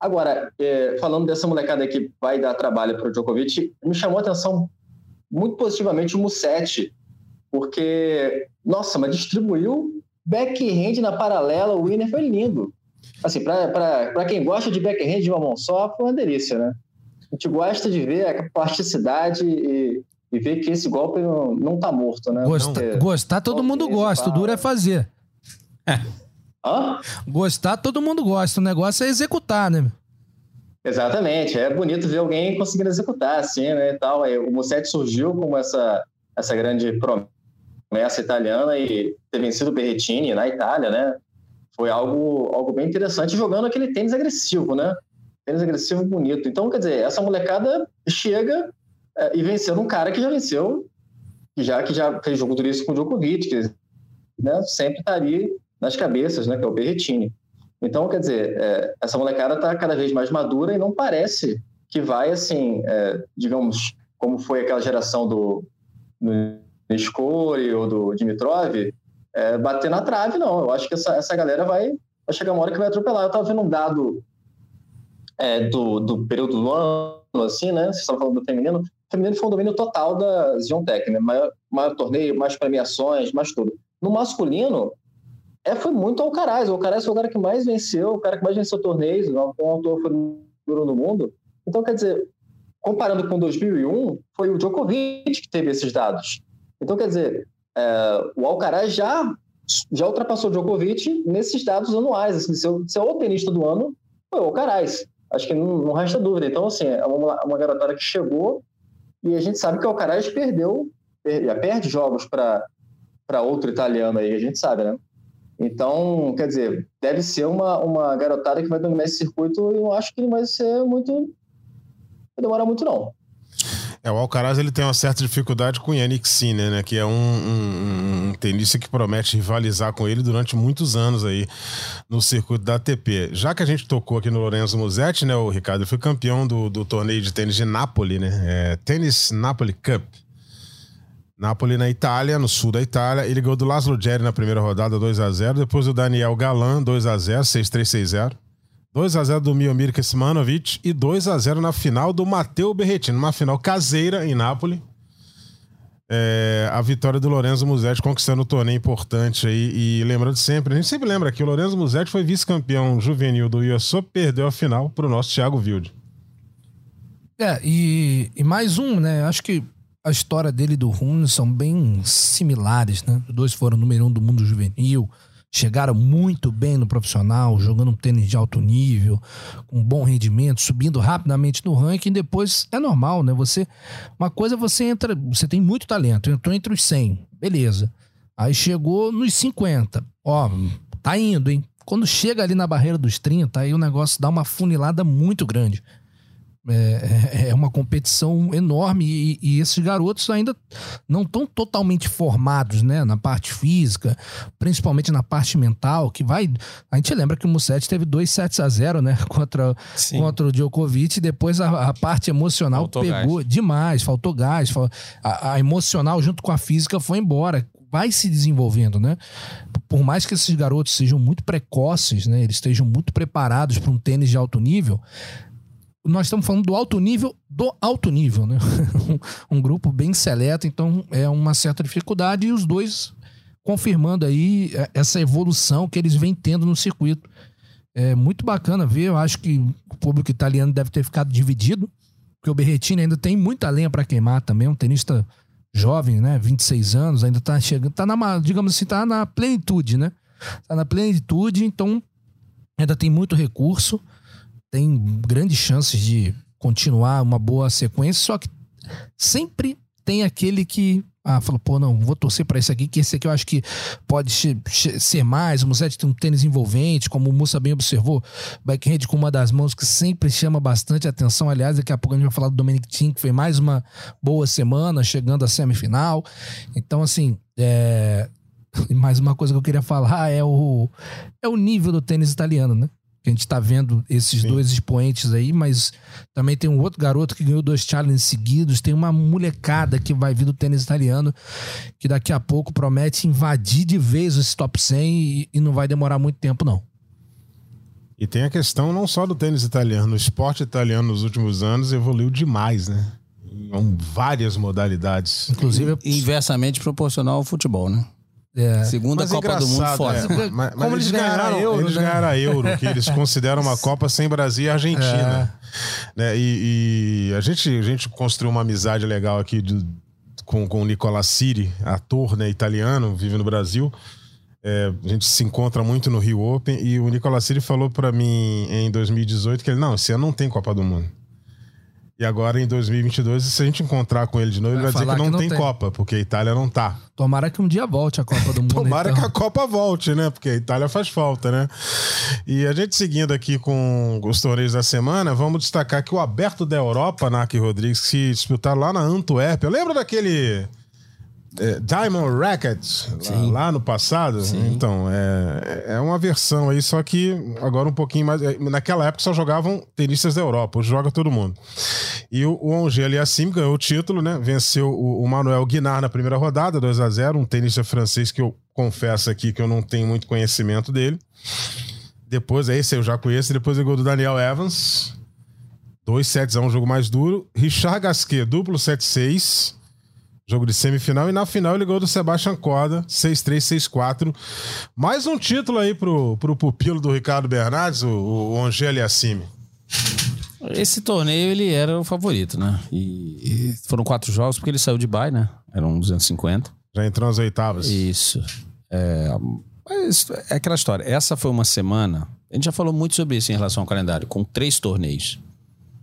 [SPEAKER 4] Agora, é, falando dessa molecada que vai dar trabalho para o Djokovic, me chamou a atenção muito positivamente o Musetti, porque, nossa, mas distribuiu backhand na paralela, o winner foi lindo assim, para quem gosta de backhand de uma mão só, foi uma delícia, né? A gente gosta de ver a plasticidade e, e ver que esse golpe não, não tá morto, né?
[SPEAKER 2] Gosta, gostar todo mundo gosta, o duro é fazer.
[SPEAKER 4] Hã?
[SPEAKER 2] Gostar todo mundo gosta, o negócio é executar, né?
[SPEAKER 4] Exatamente, é bonito ver alguém conseguindo executar assim, né, e tal. Aí, o Musetti surgiu como essa, essa grande promessa italiana e ter vencido o Berrettini na Itália, né? Foi algo, algo bem interessante, jogando aquele tênis agressivo, né? Tênis agressivo bonito. Então, quer dizer, essa molecada chega é, e venceu um cara que já venceu, que já, que já fez jogo turístico com o Djokovic, que né, sempre estaria tá nas cabeças, né? Que é o Berretini. Então, quer dizer, é, essa molecada está cada vez mais madura e não parece que vai, assim, é, digamos, como foi aquela geração do, do Niscori ou do Dimitrov, é, bater na trave, não. Eu acho que essa, essa galera vai, vai chegar uma hora que vai atropelar. Eu estava vendo um dado é, do, do período do ano, assim, né? Vocês estavam falando do feminino. O feminino foi um domínio total da Ziontech, né? Maior, maior torneio, mais premiações, mais tudo. No masculino, é, foi muito Alcaraz. O Alcaraz foi o cara que mais venceu, o cara que mais venceu torneios, o autor foi no mundo. Então, quer dizer, comparando com 2001, foi o Djokovic que teve esses dados. Então, quer dizer, é, o Alcaraz já, já ultrapassou o Djokovic nesses dados anuais. Assim, seu, seu o tenista do ano foi o Alcaraz. Acho que não, não resta dúvida. Então, assim, é uma, uma garotada que chegou e a gente sabe que o Alcaraz perdeu, já perde jogos para outro italiano aí, a gente sabe, né? Então, quer dizer, deve ser uma, uma garotada que vai dominar esse circuito e eu acho que não vai ser muito. Vai demorar muito, não.
[SPEAKER 1] É, o Alcaraz ele tem uma certa dificuldade com o Yannick Sinner, né? Que é um, um, um, tenista que promete rivalizar com ele durante muitos anos aí no circuito da ATP. Já que a gente tocou aqui no Lorenzo Musetti, né? O Ricardo foi campeão do, do torneio de tênis de Napoli, né? É, tênis Napoli Cup. Napoli na Itália, no sul da Itália. Ele ganhou do Laszlo Jerry na primeira rodada, 2x0. Depois do Daniel Galan, 2x0, 6-3, 6-0. 2x0 do Miomir Kesmanovic e 2x0 na final do Mateu Berretino. Uma final caseira em Nápoles. É, a vitória do Lorenzo Musetti conquistando um torneio importante aí. E lembrando sempre, a gente sempre lembra que o Lorenzo Musetti foi vice-campeão juvenil do US perdeu a final para o nosso Thiago Wilde.
[SPEAKER 2] É, e, e, mais um, né? Acho que a história dele e do Rune são bem similares, né? Os dois foram número um do mundo juvenil chegaram muito bem no profissional, jogando um tênis de alto nível, com bom rendimento, subindo rapidamente no ranking, depois é normal, né? Você uma coisa você entra, você tem muito talento, entrou entre os 100, beleza. Aí chegou nos 50. Ó, tá indo, hein? Quando chega ali na barreira dos 30, aí o negócio dá uma funilada muito grande. É, é, é uma competição enorme e, e, esses garotos ainda não estão totalmente formados né, na parte física, principalmente na parte mental, que vai. A gente lembra que o Musetti teve dois sets a 0 né, contra, contra o Djokovic, e depois a, a parte emocional faltou pegou gás. demais, faltou gás, a, a emocional junto com a física foi embora vai se desenvolvendo, né? Por mais que esses garotos sejam muito precoces, né? Eles estejam muito preparados para um tênis de alto nível, nós estamos falando do alto nível do alto nível, né? um grupo bem seleto, então é uma certa dificuldade e os dois confirmando aí é, essa evolução que eles vêm tendo no circuito. É muito bacana ver, eu acho que o público italiano deve ter ficado dividido, porque o Berretini ainda tem muita lenha para queimar também, um tenista jovem, né, 26 anos, ainda tá chegando, tá na, digamos assim, tá na plenitude, né? Tá na plenitude, então ainda tem muito recurso, tem grandes chances de continuar uma boa sequência, só que sempre tem aquele que ah, falou, pô, não, vou torcer para esse aqui, que esse aqui eu acho que pode ser mais. O Musetti tem um tênis envolvente, como o Mussa bem observou, backhand com uma das mãos que sempre chama bastante atenção. Aliás, daqui a pouco a gente vai falar do Dominic Thiem, que foi mais uma boa semana, chegando à semifinal. Então, assim, é... mais uma coisa que eu queria falar é o, é o nível do tênis italiano, né? Que a gente está vendo esses Sim. dois expoentes aí, mas também tem um outro garoto que ganhou dois challenges seguidos, tem uma molecada que vai vir do tênis italiano, que daqui a pouco promete invadir de vez esse top 100 e, e não vai demorar muito tempo, não.
[SPEAKER 1] E tem a questão não só do tênis italiano, o esporte italiano nos últimos anos evoluiu demais, né? Em várias modalidades.
[SPEAKER 3] Inclusive, inversamente proporcional ao futebol, né? É. Segunda mas Copa do Mundo fora.
[SPEAKER 1] É. Mas, mas eles, eles, ganharam, euro, eles né? ganharam a Euro, que eles consideram uma Copa sem Brasil e Argentina. É. Né? E, e, a, gente, a gente construiu uma amizade legal aqui de, com, com o Nicolas Siri, ator né, italiano, vive no Brasil. É, a gente se encontra muito no Rio Open e o Nicolas Siri falou para mim em 2018 que ele, não, esse ano não tem Copa do Mundo. E agora em 2022, se a gente encontrar com ele de novo, vai ele vai dizer que não, que não tem, tem, Copa, porque a Itália não tá.
[SPEAKER 2] Tomara que um dia volte a Copa do Mundo.
[SPEAKER 1] Tomara então. que a Copa volte, né? Porque a Itália faz falta, né? E a gente seguindo aqui com os torneios da semana, vamos destacar que o Aberto da Europa, Naki Rodrigues, se disputaram lá na Antuérpia. Lembra daquele Diamond Racket lá, lá, no passado. Sim. Então, é, é uma versão aí, só que agora um pouquinho mais. É, naquela época só jogavam tenistas da Europa, hoje joga todo mundo. E o, o Angel Aliassim ganhou o título, né? Venceu o, o Manuel Guinard na primeira rodada, 2 a 0 um tenista francês que eu confesso aqui que eu não tenho muito conhecimento dele. Depois, é esse eu já conheço, depois o gol do Daniel Evans. 2 sets a um jogo mais duro. Richard Gasquet, duplo 7-6. Jogo de semifinal. E na final ele ganhou do Sebastian Corda, 6-3, 6-4. Mais um título aí pro, pro pupilo do Ricardo Bernardes, o, o Angeli Assimi.
[SPEAKER 3] Esse torneio ele era o favorito, né? E, e foram quatro jogos porque ele saiu de bye, né? Eram 250.
[SPEAKER 1] Já entrou nas oitavas.
[SPEAKER 3] Isso. É, mas é aquela história. Essa foi uma semana. A gente já falou muito sobre isso em relação ao calendário, com três torneios.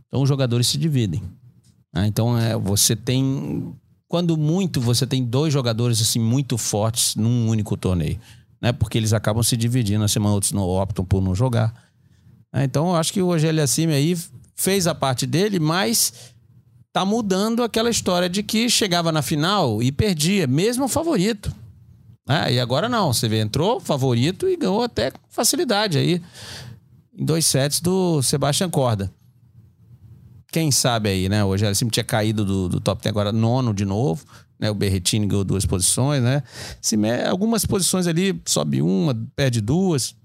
[SPEAKER 3] Então os jogadores se dividem. Né? Então é, você tem quando muito, você tem dois jogadores assim muito fortes num único torneio. Né? Porque eles acabam se dividindo, na semana outros não optam por não jogar. Né? Então, eu acho que o Rogério Acime aí fez a parte dele, mas tá mudando aquela história de que chegava na final e perdia, mesmo o favorito. É, e agora não, você vê, entrou favorito e ganhou até facilidade aí. Em dois sets do Sebastian Corda quem sabe aí, né? O Rogério sempre tinha caído do, do top 10, agora nono de novo. Né? O Berretini ganhou duas posições, né? Se me... Algumas posições ali, sobe uma, perde duas.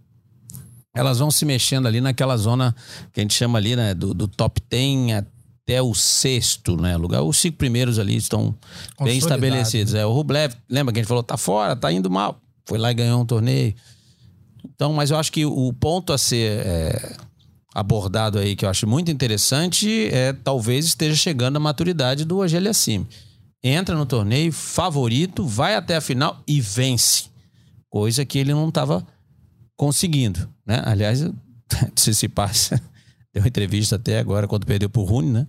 [SPEAKER 3] Elas vão se mexendo ali naquela zona que a gente chama ali, né? Do, do top 10 até o sexto, né? Lugar. Os cinco primeiros ali estão bem estabelecidos. É, o Rublev, lembra que a gente falou, tá fora, tá indo mal. Foi lá e ganhou um torneio. Então, mas eu acho que o ponto a ser é, abordado aí que eu acho muito interessante é talvez esteja chegando a maturidade do Agele Assim. Entra no torneio, favorito, vai até a final e vence. Coisa que ele não estava conseguindo, né? Aliás, se se passa, deu uma entrevista até agora quando perdeu pro Rune, né?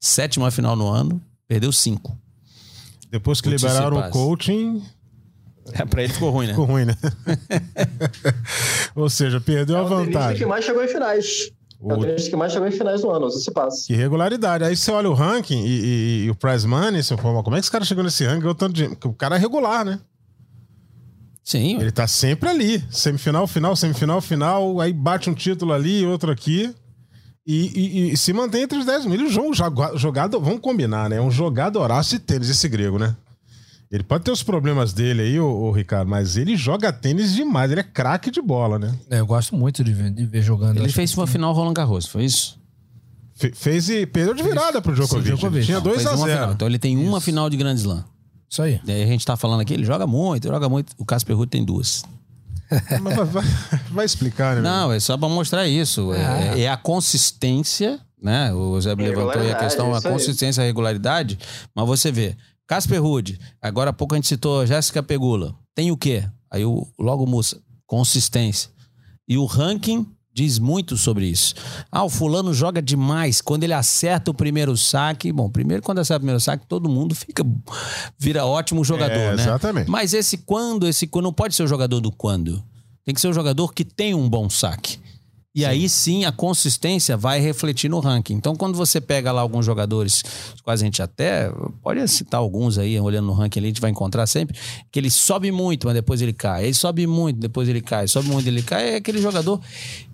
[SPEAKER 3] Sétima final no ano, perdeu cinco.
[SPEAKER 1] Depois que liberaram o coaching,
[SPEAKER 3] é, pra ele ficou ruim, né?
[SPEAKER 1] Ficou ruim, né? Ou seja, perdeu é a vantagem.
[SPEAKER 4] o que mais chegou em finais. O... É o tenista que mais chegou em finais do ano, se passa.
[SPEAKER 1] Que regularidade. Aí você olha o ranking e, e, e o prize money, você fala, como é que esse cara chegou nesse ranking? O, tanto de... o cara é regular, né?
[SPEAKER 3] Sim.
[SPEAKER 1] Ele tá sempre ali. Semifinal, final, semifinal, final. Aí bate um título ali, outro aqui. E, e, e se mantém entre os 10 mil. É um jogado, vamos combinar, né? É um jogadoraço de tênis esse grego, né? Ele pode ter os problemas dele aí, o, o Ricardo, mas ele joga tênis demais. Ele é craque de bola, né?
[SPEAKER 2] É, eu gosto muito de ver, de ver jogando.
[SPEAKER 3] Ele fez uma final Roland Garros, foi isso?
[SPEAKER 1] Fe- Fez e perdeu de virada pro Djokovic.
[SPEAKER 2] Sim, Djokovic.
[SPEAKER 1] Tinha
[SPEAKER 2] Não,
[SPEAKER 1] 2
[SPEAKER 3] Fez
[SPEAKER 1] a
[SPEAKER 3] uma
[SPEAKER 1] 0
[SPEAKER 3] final. Então ele tem uma final de Grand Slam.
[SPEAKER 2] Isso aí.
[SPEAKER 3] Daí a gente tá falando aqui, ele joga muito, joga muito. O Casper Ruud tem duas.
[SPEAKER 1] Mas vai, vai- vai explicar, né?
[SPEAKER 3] Não, é só pra mostrar isso. É, é a consistência, né? O Zé levantou aí a questão, a consistência, a regularidade. Mas você vê, Casper Ruud, agora há pouco a gente citou Jéssica Pegula. Tem o quê? Aí o, logo Mussa, consistência. E o ranking diz muito sobre isso. Ah, o fulano joga demais. Quando ele acerta o primeiro saque, bom, primeiro quando acerta o primeiro saque, todo mundo fica vira ótimo jogador,
[SPEAKER 1] É,
[SPEAKER 3] né?
[SPEAKER 1] exatamente.
[SPEAKER 3] Mas esse quando, esse quando não pode ser o jogador do quando. Tem que ser o jogador que tem um bom saque. E aí sim a consistência vai refletir no ranking. Então, quando você pega lá alguns jogadores, quase a gente até pode citar alguns aí, olhando no ranking ali, a gente vai encontrar sempre, que ele sobe muito, mas depois ele cai. Ele sobe muito, depois ele cai. Sobe muito, ele cai. É aquele jogador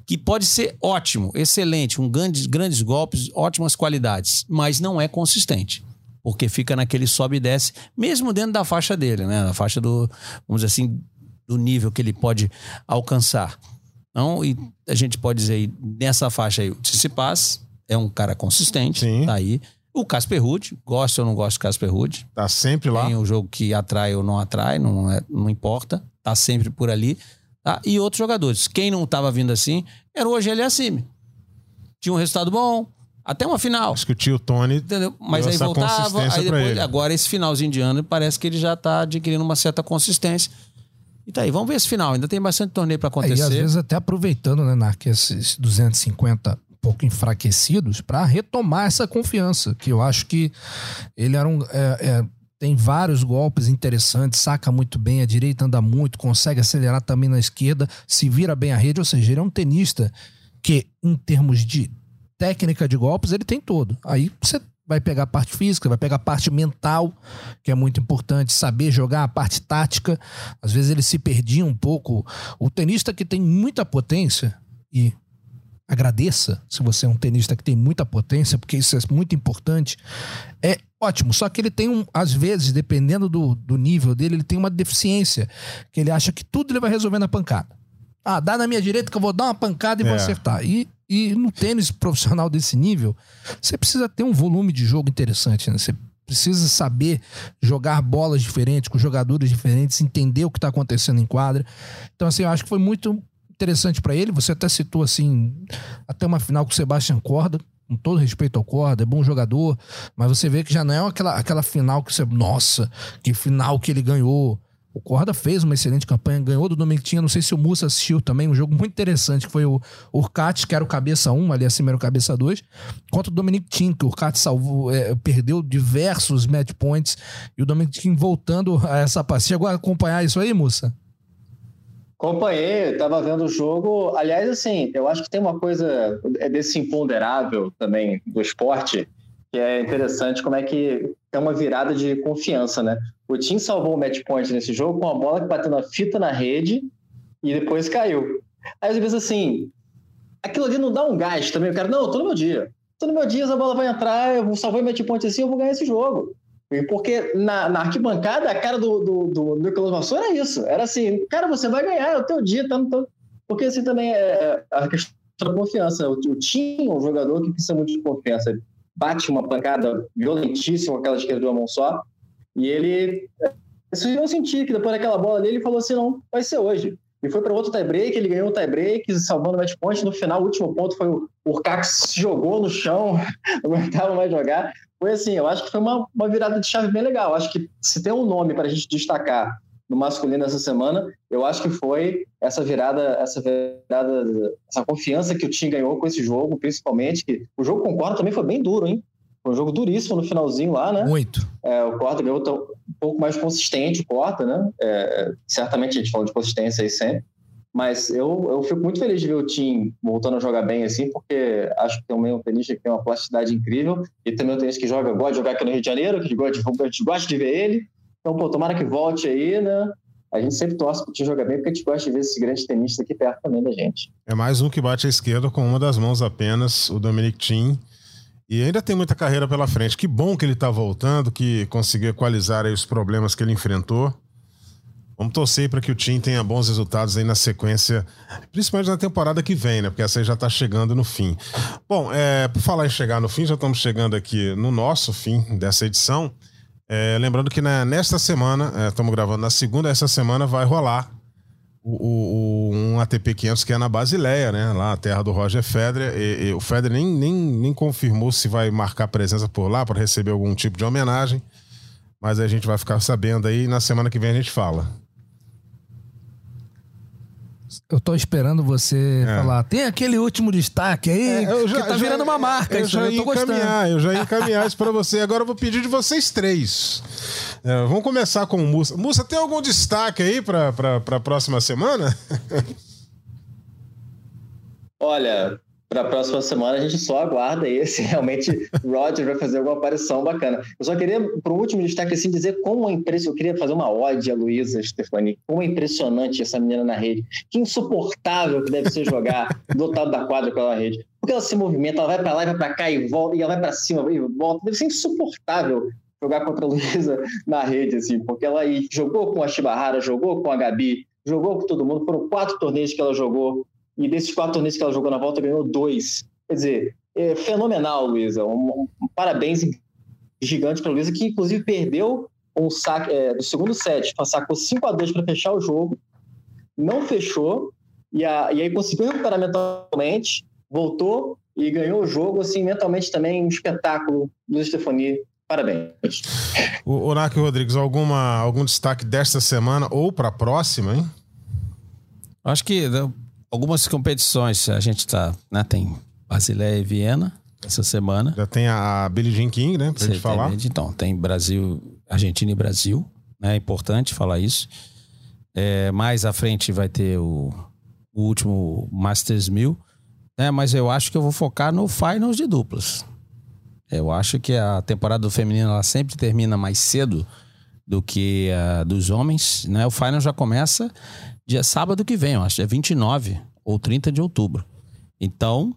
[SPEAKER 3] que pode ser ótimo, excelente, com grandes, grandes golpes, ótimas qualidades, mas não é consistente. Porque fica naquele sobe e desce, mesmo dentro da faixa dele, né? Na faixa do, vamos dizer assim, do nível que ele pode alcançar. Então, e a gente pode dizer aí, nessa faixa aí, o Tsitsipas é um cara consistente,
[SPEAKER 1] Sim.
[SPEAKER 3] tá aí. O Casper Ruud, gosto ou não gosto do Casper Ruud,
[SPEAKER 1] Tá sempre lá.
[SPEAKER 3] tem o jogo que atrai ou não atrai, não, é- não importa, tá sempre por ali. Tá? E outros jogadores. Quem não tava vindo assim era o Ogélio Assime. Tinha um resultado bom, até uma final.
[SPEAKER 1] Acho que o tio Tony.
[SPEAKER 3] Entendeu? Mas aí voltava, aí depois, agora esse finalzinho de ano parece que ele já tá adquirindo uma certa consistência. E tá aí, vamos ver esse final. Ainda tem bastante torneio pra
[SPEAKER 2] É, e
[SPEAKER 3] acontecer.
[SPEAKER 2] às vezes até aproveitando, né, Narc, esses 250 um pouco enfraquecidos para retomar essa confiança, que eu acho que ele era um. é, é, tem vários golpes interessantes, saca muito bem, a direita anda muito, consegue acelerar também na esquerda, se vira bem a rede, ou seja, ele é um tenista que, em termos de técnica de golpes, ele tem todo. Aí você vai pegar a parte física, vai pegar a parte mental, que é muito importante, saber jogar a parte tática. Às vezes ele se perdia um pouco. O tenista que tem muita potência, e agradeça se você é um tenista que tem muita potência, porque isso é muito importante, é ótimo. Só que ele tem, um, às vezes, dependendo do, do nível dele, ele tem uma deficiência, que ele acha que tudo ele vai resolver na pancada. Ah, dá na minha direita que eu vou dar uma pancada e vou
[SPEAKER 1] É.
[SPEAKER 2] acertar. E, e no tênis profissional desse nível, você precisa ter um volume de jogo interessante, né? Você precisa saber jogar bolas diferentes, com jogadores diferentes, entender o que está acontecendo em quadra. Então, assim, eu acho que foi muito interessante para ele. Você até citou, assim, até uma final com o Sebastian Corda, com todo respeito ao Corda, é bom jogador, mas você vê que já não é aquela, aquela final que você. Nossa, que final que ele ganhou. O Corda fez uma excelente campanha, ganhou do Dominicinho. Não sei se o Mussa assistiu também, um jogo muito interessante, que foi o Urcat, que era o cabeça 1, ali acima era o cabeça 2, contra o Dominic Thiem, que o Urcat salvou, é, perdeu diversos match points. E o Dominic Thiem voltando a essa partida. Chegou a acompanhar isso aí, Mussa?
[SPEAKER 4] Acompanhei, estava vendo o jogo. Aliás, assim, eu acho que tem uma coisa é desse imponderável também do esporte, que é interessante como é que é uma virada de confiança, né? O Tim salvou o match point nesse jogo com a bola que bateu na fita na rede e depois caiu. Aí você pensa assim, aquilo ali não dá um gás também. O cara, não, eu tô no meu dia. Tô no meu dia, essa bola vai entrar, eu salvei o match point assim, eu vou ganhar esse jogo. Porque na, na arquibancada, a cara do, do, do Nicolas Massou era isso. Era assim, cara, você vai ganhar, é o teu dia. Tá. Porque assim também é a questão da confiança. O, o Tim é um jogador que precisa muito de confiança. Bate uma pancada violentíssima, aquela esquerda de uma mão só, e ele... Eu senti que depois daquela bola ali, ele falou assim, não, vai ser hoje. E foi para outro tie-break, ele ganhou o tie-break, salvando o match point. No final, o último ponto foi o Urcax se jogou no chão, não aguentava mais jogar. Foi assim, eu acho que foi uma, uma virada de chave bem legal. Acho que se tem um nome para a gente destacar no masculino essa semana, eu acho que foi essa virada, essa virada, essa confiança que o time ganhou com esse jogo, principalmente. Que o jogo com o Corda também foi bem duro, hein? Foi um jogo duríssimo no finalzinho lá, né?
[SPEAKER 2] Muito.
[SPEAKER 4] É, o Corda ganhou um pouco mais consistente, o Corda, né? É, certamente a gente fala de consistência aí sempre. Mas eu, eu fico muito feliz de ver o time voltando a jogar bem assim, porque acho que também é um tenista que tem uma plasticidade incrível e também é um tenista que joga, gosta de jogar aqui no Rio de Janeiro, que gosta de, gosta de ver ele. Então, pô, tomara que volte aí, né? A gente sempre torce pro time jogar bem, porque a gente gosta de ver esses grandes tenistas aqui perto também da gente.
[SPEAKER 1] É mais um que bate à esquerda com uma das mãos apenas, o Dominic Thiem. E ainda tem muita carreira pela frente. Que bom que ele tá voltando, que conseguiu equalizar os problemas que ele enfrentou. Vamos torcer para que o time tenha bons resultados aí na sequência, principalmente na temporada que vem, né? Porque essa aí já está chegando no fim. Bom, é, por falar em chegar no fim, já estamos chegando aqui no nosso fim dessa edição. É, lembrando que na, nesta semana, é, estamos gravando na segunda, essa semana vai rolar o, o, um ATP 500 que é na Basileia, né? Lá, a terra do Roger Federer. E, e o Federer nem, nem, nem confirmou se vai marcar presença por lá para receber algum tipo de homenagem. Mas a gente vai ficar sabendo aí na semana que vem a gente fala.
[SPEAKER 2] Eu tô esperando você
[SPEAKER 1] É.
[SPEAKER 2] falar. Tem aquele último destaque aí
[SPEAKER 1] É, eu já-
[SPEAKER 2] que tá
[SPEAKER 1] já-
[SPEAKER 2] virando uma marca.
[SPEAKER 1] Eu
[SPEAKER 2] isso
[SPEAKER 1] já
[SPEAKER 2] eu gostando.
[SPEAKER 1] encaminhar, eu já ia encaminhar isso pra você. Agora eu vou pedir de vocês três. É, vamos começar com o Mussa. Mussa, tem algum destaque aí pra, pra, pra próxima semana?
[SPEAKER 4] Olha, para a próxima semana a gente só aguarda aí se realmente o Roger vai fazer alguma aparição bacana. Eu só queria, para o último destaque, assim, dizer como é impressionante. Eu queria fazer uma ode a Luísa Stefani. Como é impressionante essa menina na rede. Que insuportável que deve ser jogar do outro lado da quadra com ela na rede. Porque ela se movimenta, ela vai para lá e vai para cá e volta, e ela vai para cima e volta. Deve ser insuportável jogar contra a Luísa na rede, assim, porque ela jogou com a Shibahara, jogou com a Gabi, jogou com todo mundo. Foram quatro torneios que ela jogou e desses quatro torneios que ela jogou na volta, ganhou dois. Quer dizer, é fenomenal, Luísa. Um, um parabéns gigante para Luísa, que inclusive perdeu um saque é, do segundo set, sacou 5 a 2 para fechar o jogo, não fechou, e, a, e aí conseguiu recuperar mentalmente, voltou e ganhou o jogo, assim, mentalmente também um espetáculo, Luísa Stefani. Parabéns.
[SPEAKER 1] O, o Narco Rodrigues, alguma, algum destaque desta semana ou pra próxima, hein?
[SPEAKER 3] Acho que né, algumas competições a gente tá, né, tem Basileia e Viena essa semana.
[SPEAKER 1] Já tem a, Billie Jean King, né? Pra gente falar.
[SPEAKER 3] Então, tem Brasil, Argentina e Brasil, né? É importante falar isso. É, mais à frente vai ter o, o último Masters 1000, né? Mas eu acho que eu vou focar no Finals de duplas. Eu acho que a temporada do feminino ela sempre termina mais cedo do que a dos homens, né? O Finals já começa dia sábado que vem, eu acho, é 29 ou 30 de outubro. Então,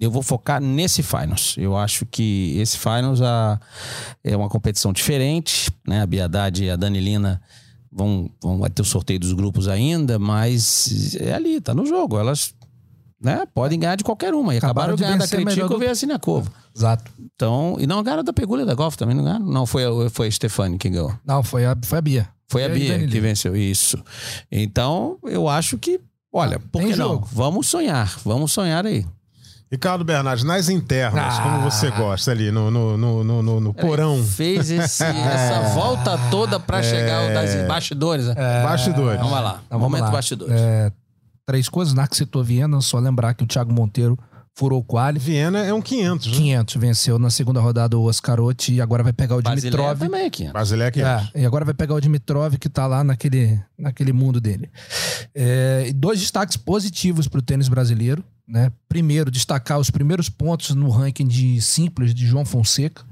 [SPEAKER 3] eu vou focar nesse Finals. Eu acho que esse Finals a- é uma competição diferente, né? A Biadade e a Danilina vão, vão ter o sorteio dos grupos ainda, mas é ali, tá no jogo. Elas né, podem ganhar de qualquer uma. E acabaram,
[SPEAKER 2] Acabaram de
[SPEAKER 3] ganhando da Critico
[SPEAKER 2] do-
[SPEAKER 3] e a Sinakova.
[SPEAKER 2] Exato.
[SPEAKER 3] Então, e não ganharam da Pegulha da Golf também, não ganharam? Não, foi, a- foi a Stefani que ganhou.
[SPEAKER 2] Não, foi a, foi a Bia.
[SPEAKER 3] Foi a Bia que venceu, isso. Então, eu acho que, olha, por
[SPEAKER 2] tem
[SPEAKER 3] que não? Vamos sonhar, vamos sonhar aí.
[SPEAKER 1] Ricardo Bernardes, nas internas,
[SPEAKER 2] Ah.
[SPEAKER 1] como você gosta ali, no, no, no, no, no- no porão,
[SPEAKER 3] Fez esse- essa volta toda pra chegar ao das bastidores. né?
[SPEAKER 1] bastidores.
[SPEAKER 3] Vamos lá,
[SPEAKER 2] Então, vamos
[SPEAKER 3] momento
[SPEAKER 2] lá.
[SPEAKER 3] bastidores.
[SPEAKER 2] É, três coisas. Narco citou Viena, só lembrar que o Thiago Monteiro furou o quali.
[SPEAKER 1] Viena é um 500, né?
[SPEAKER 2] 500 venceu na segunda rodada o Oscarotti e agora vai pegar o
[SPEAKER 3] Basileia
[SPEAKER 2] Dimitrov.
[SPEAKER 3] também aqui.
[SPEAKER 1] Brasileiro é 500.
[SPEAKER 2] É, e agora vai pegar o Dimitrov, que tá lá naquele, naquele mundo dele. É, dois destaques positivos pro tênis brasileiro. Né? Primeiro, destacar os primeiros pontos no ranking de simples de João Fonseca.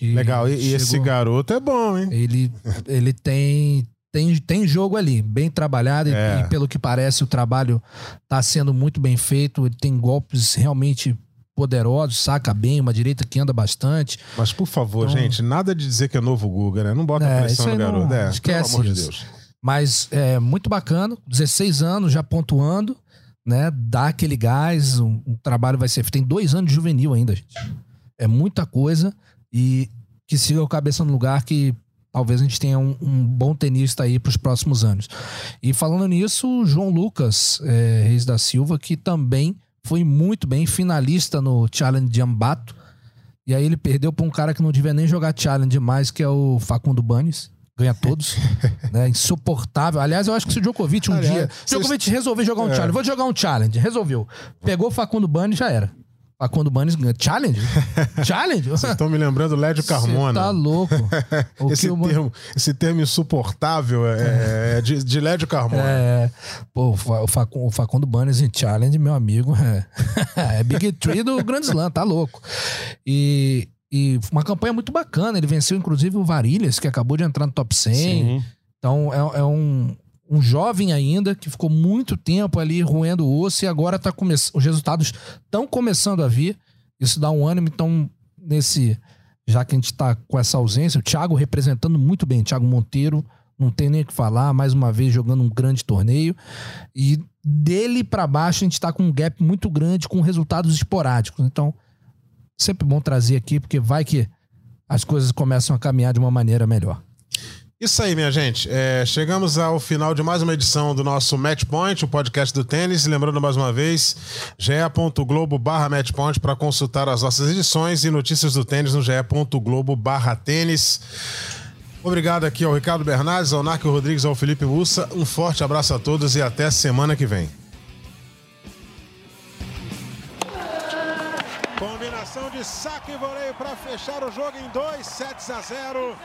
[SPEAKER 1] Legal. E, e esse
[SPEAKER 2] chegou-
[SPEAKER 1] garoto é bom, hein?
[SPEAKER 2] Ele, ele tem, tem, tem jogo ali, bem trabalhado, e-
[SPEAKER 1] É.
[SPEAKER 2] e, pelo que parece, o trabalho tá sendo muito bem feito. Ele tem golpes realmente poderosos, saca bem, uma direita que anda bastante.
[SPEAKER 1] Mas, por favor,
[SPEAKER 2] Então-
[SPEAKER 1] gente, nada de dizer que é novo Guga, né? Não bota
[SPEAKER 2] É,
[SPEAKER 1] pressão no
[SPEAKER 2] aí não-
[SPEAKER 1] garoto. É,
[SPEAKER 2] esquece
[SPEAKER 1] pelo amor de
[SPEAKER 2] isso.
[SPEAKER 1] Deus.
[SPEAKER 2] Mas é muito bacana, 16 anos já pontuando, né? Dá aquele gás, um, um trabalho vai ser. Tem dois anos de juvenil ainda, gente. É muita coisa e que siga o cabeça no lugar que talvez a gente tenha um, um bom tenista aí para os próximos anos. E falando nisso, o João Lucas é, Reis da Silva, que também foi muito bem, finalista no Challenge de Ambato. E aí ele perdeu para um cara que não devia nem jogar Challenge mais, que é o Facundo Banes. Ganha todos. né? Insuportável. Aliás, eu acho que se o Djokovic um
[SPEAKER 1] Aliás,
[SPEAKER 2] dia. Djokovic resolveu jogar um
[SPEAKER 1] É.
[SPEAKER 2] challenge. Vou jogar um challenge. Resolveu. Pegou o Facundo Banes já era. Facundo Banes ganha. Challenge? challenge?
[SPEAKER 1] Estão me lembrando o Lédio Carmona.
[SPEAKER 2] Você tá louco. O
[SPEAKER 1] esse,
[SPEAKER 2] que o-
[SPEAKER 1] termo, esse termo insuportável é, é de, de Lédio Carmona.
[SPEAKER 2] É, pô, o Fa- o Facundo, o Facundo Banes em challenge, meu amigo, é, é Big Tree do Grand Slam, tá louco. E, e uma campanha muito bacana. Ele venceu, inclusive, o Varilhas, que acabou de entrar no top 100.
[SPEAKER 3] Sim.
[SPEAKER 2] Então é, é um, um jovem ainda que ficou muito tempo ali roendo o osso e agora tá come... os resultados estão começando a vir. Isso dá um ânimo. Então, nesse. Já que a gente tá com essa ausência, o Thiago representando muito bem, Thiago Monteiro, não tem nem o que falar, mais uma vez jogando um grande torneio. E dele para baixo a gente tá com um gap muito grande com resultados esporádicos. Então, sempre bom trazer aqui, porque vai que as coisas começam a caminhar de uma maneira melhor.
[SPEAKER 1] Isso aí, minha gente. É, chegamos ao final de mais uma edição do nosso Match Point, o podcast do tênis. Lembrando mais uma vez, ge.globo barra matchpoint para consultar as nossas edições e notícias do tênis no ge.globo barra tênis. Obrigado aqui ao Ricardo Bernardes, ao Narco Rodrigues, ao Felipe Mussa. Um forte abraço a todos e até semana que vem. Combinação de saque e voleio para fechar o jogo em 2 sets a 0.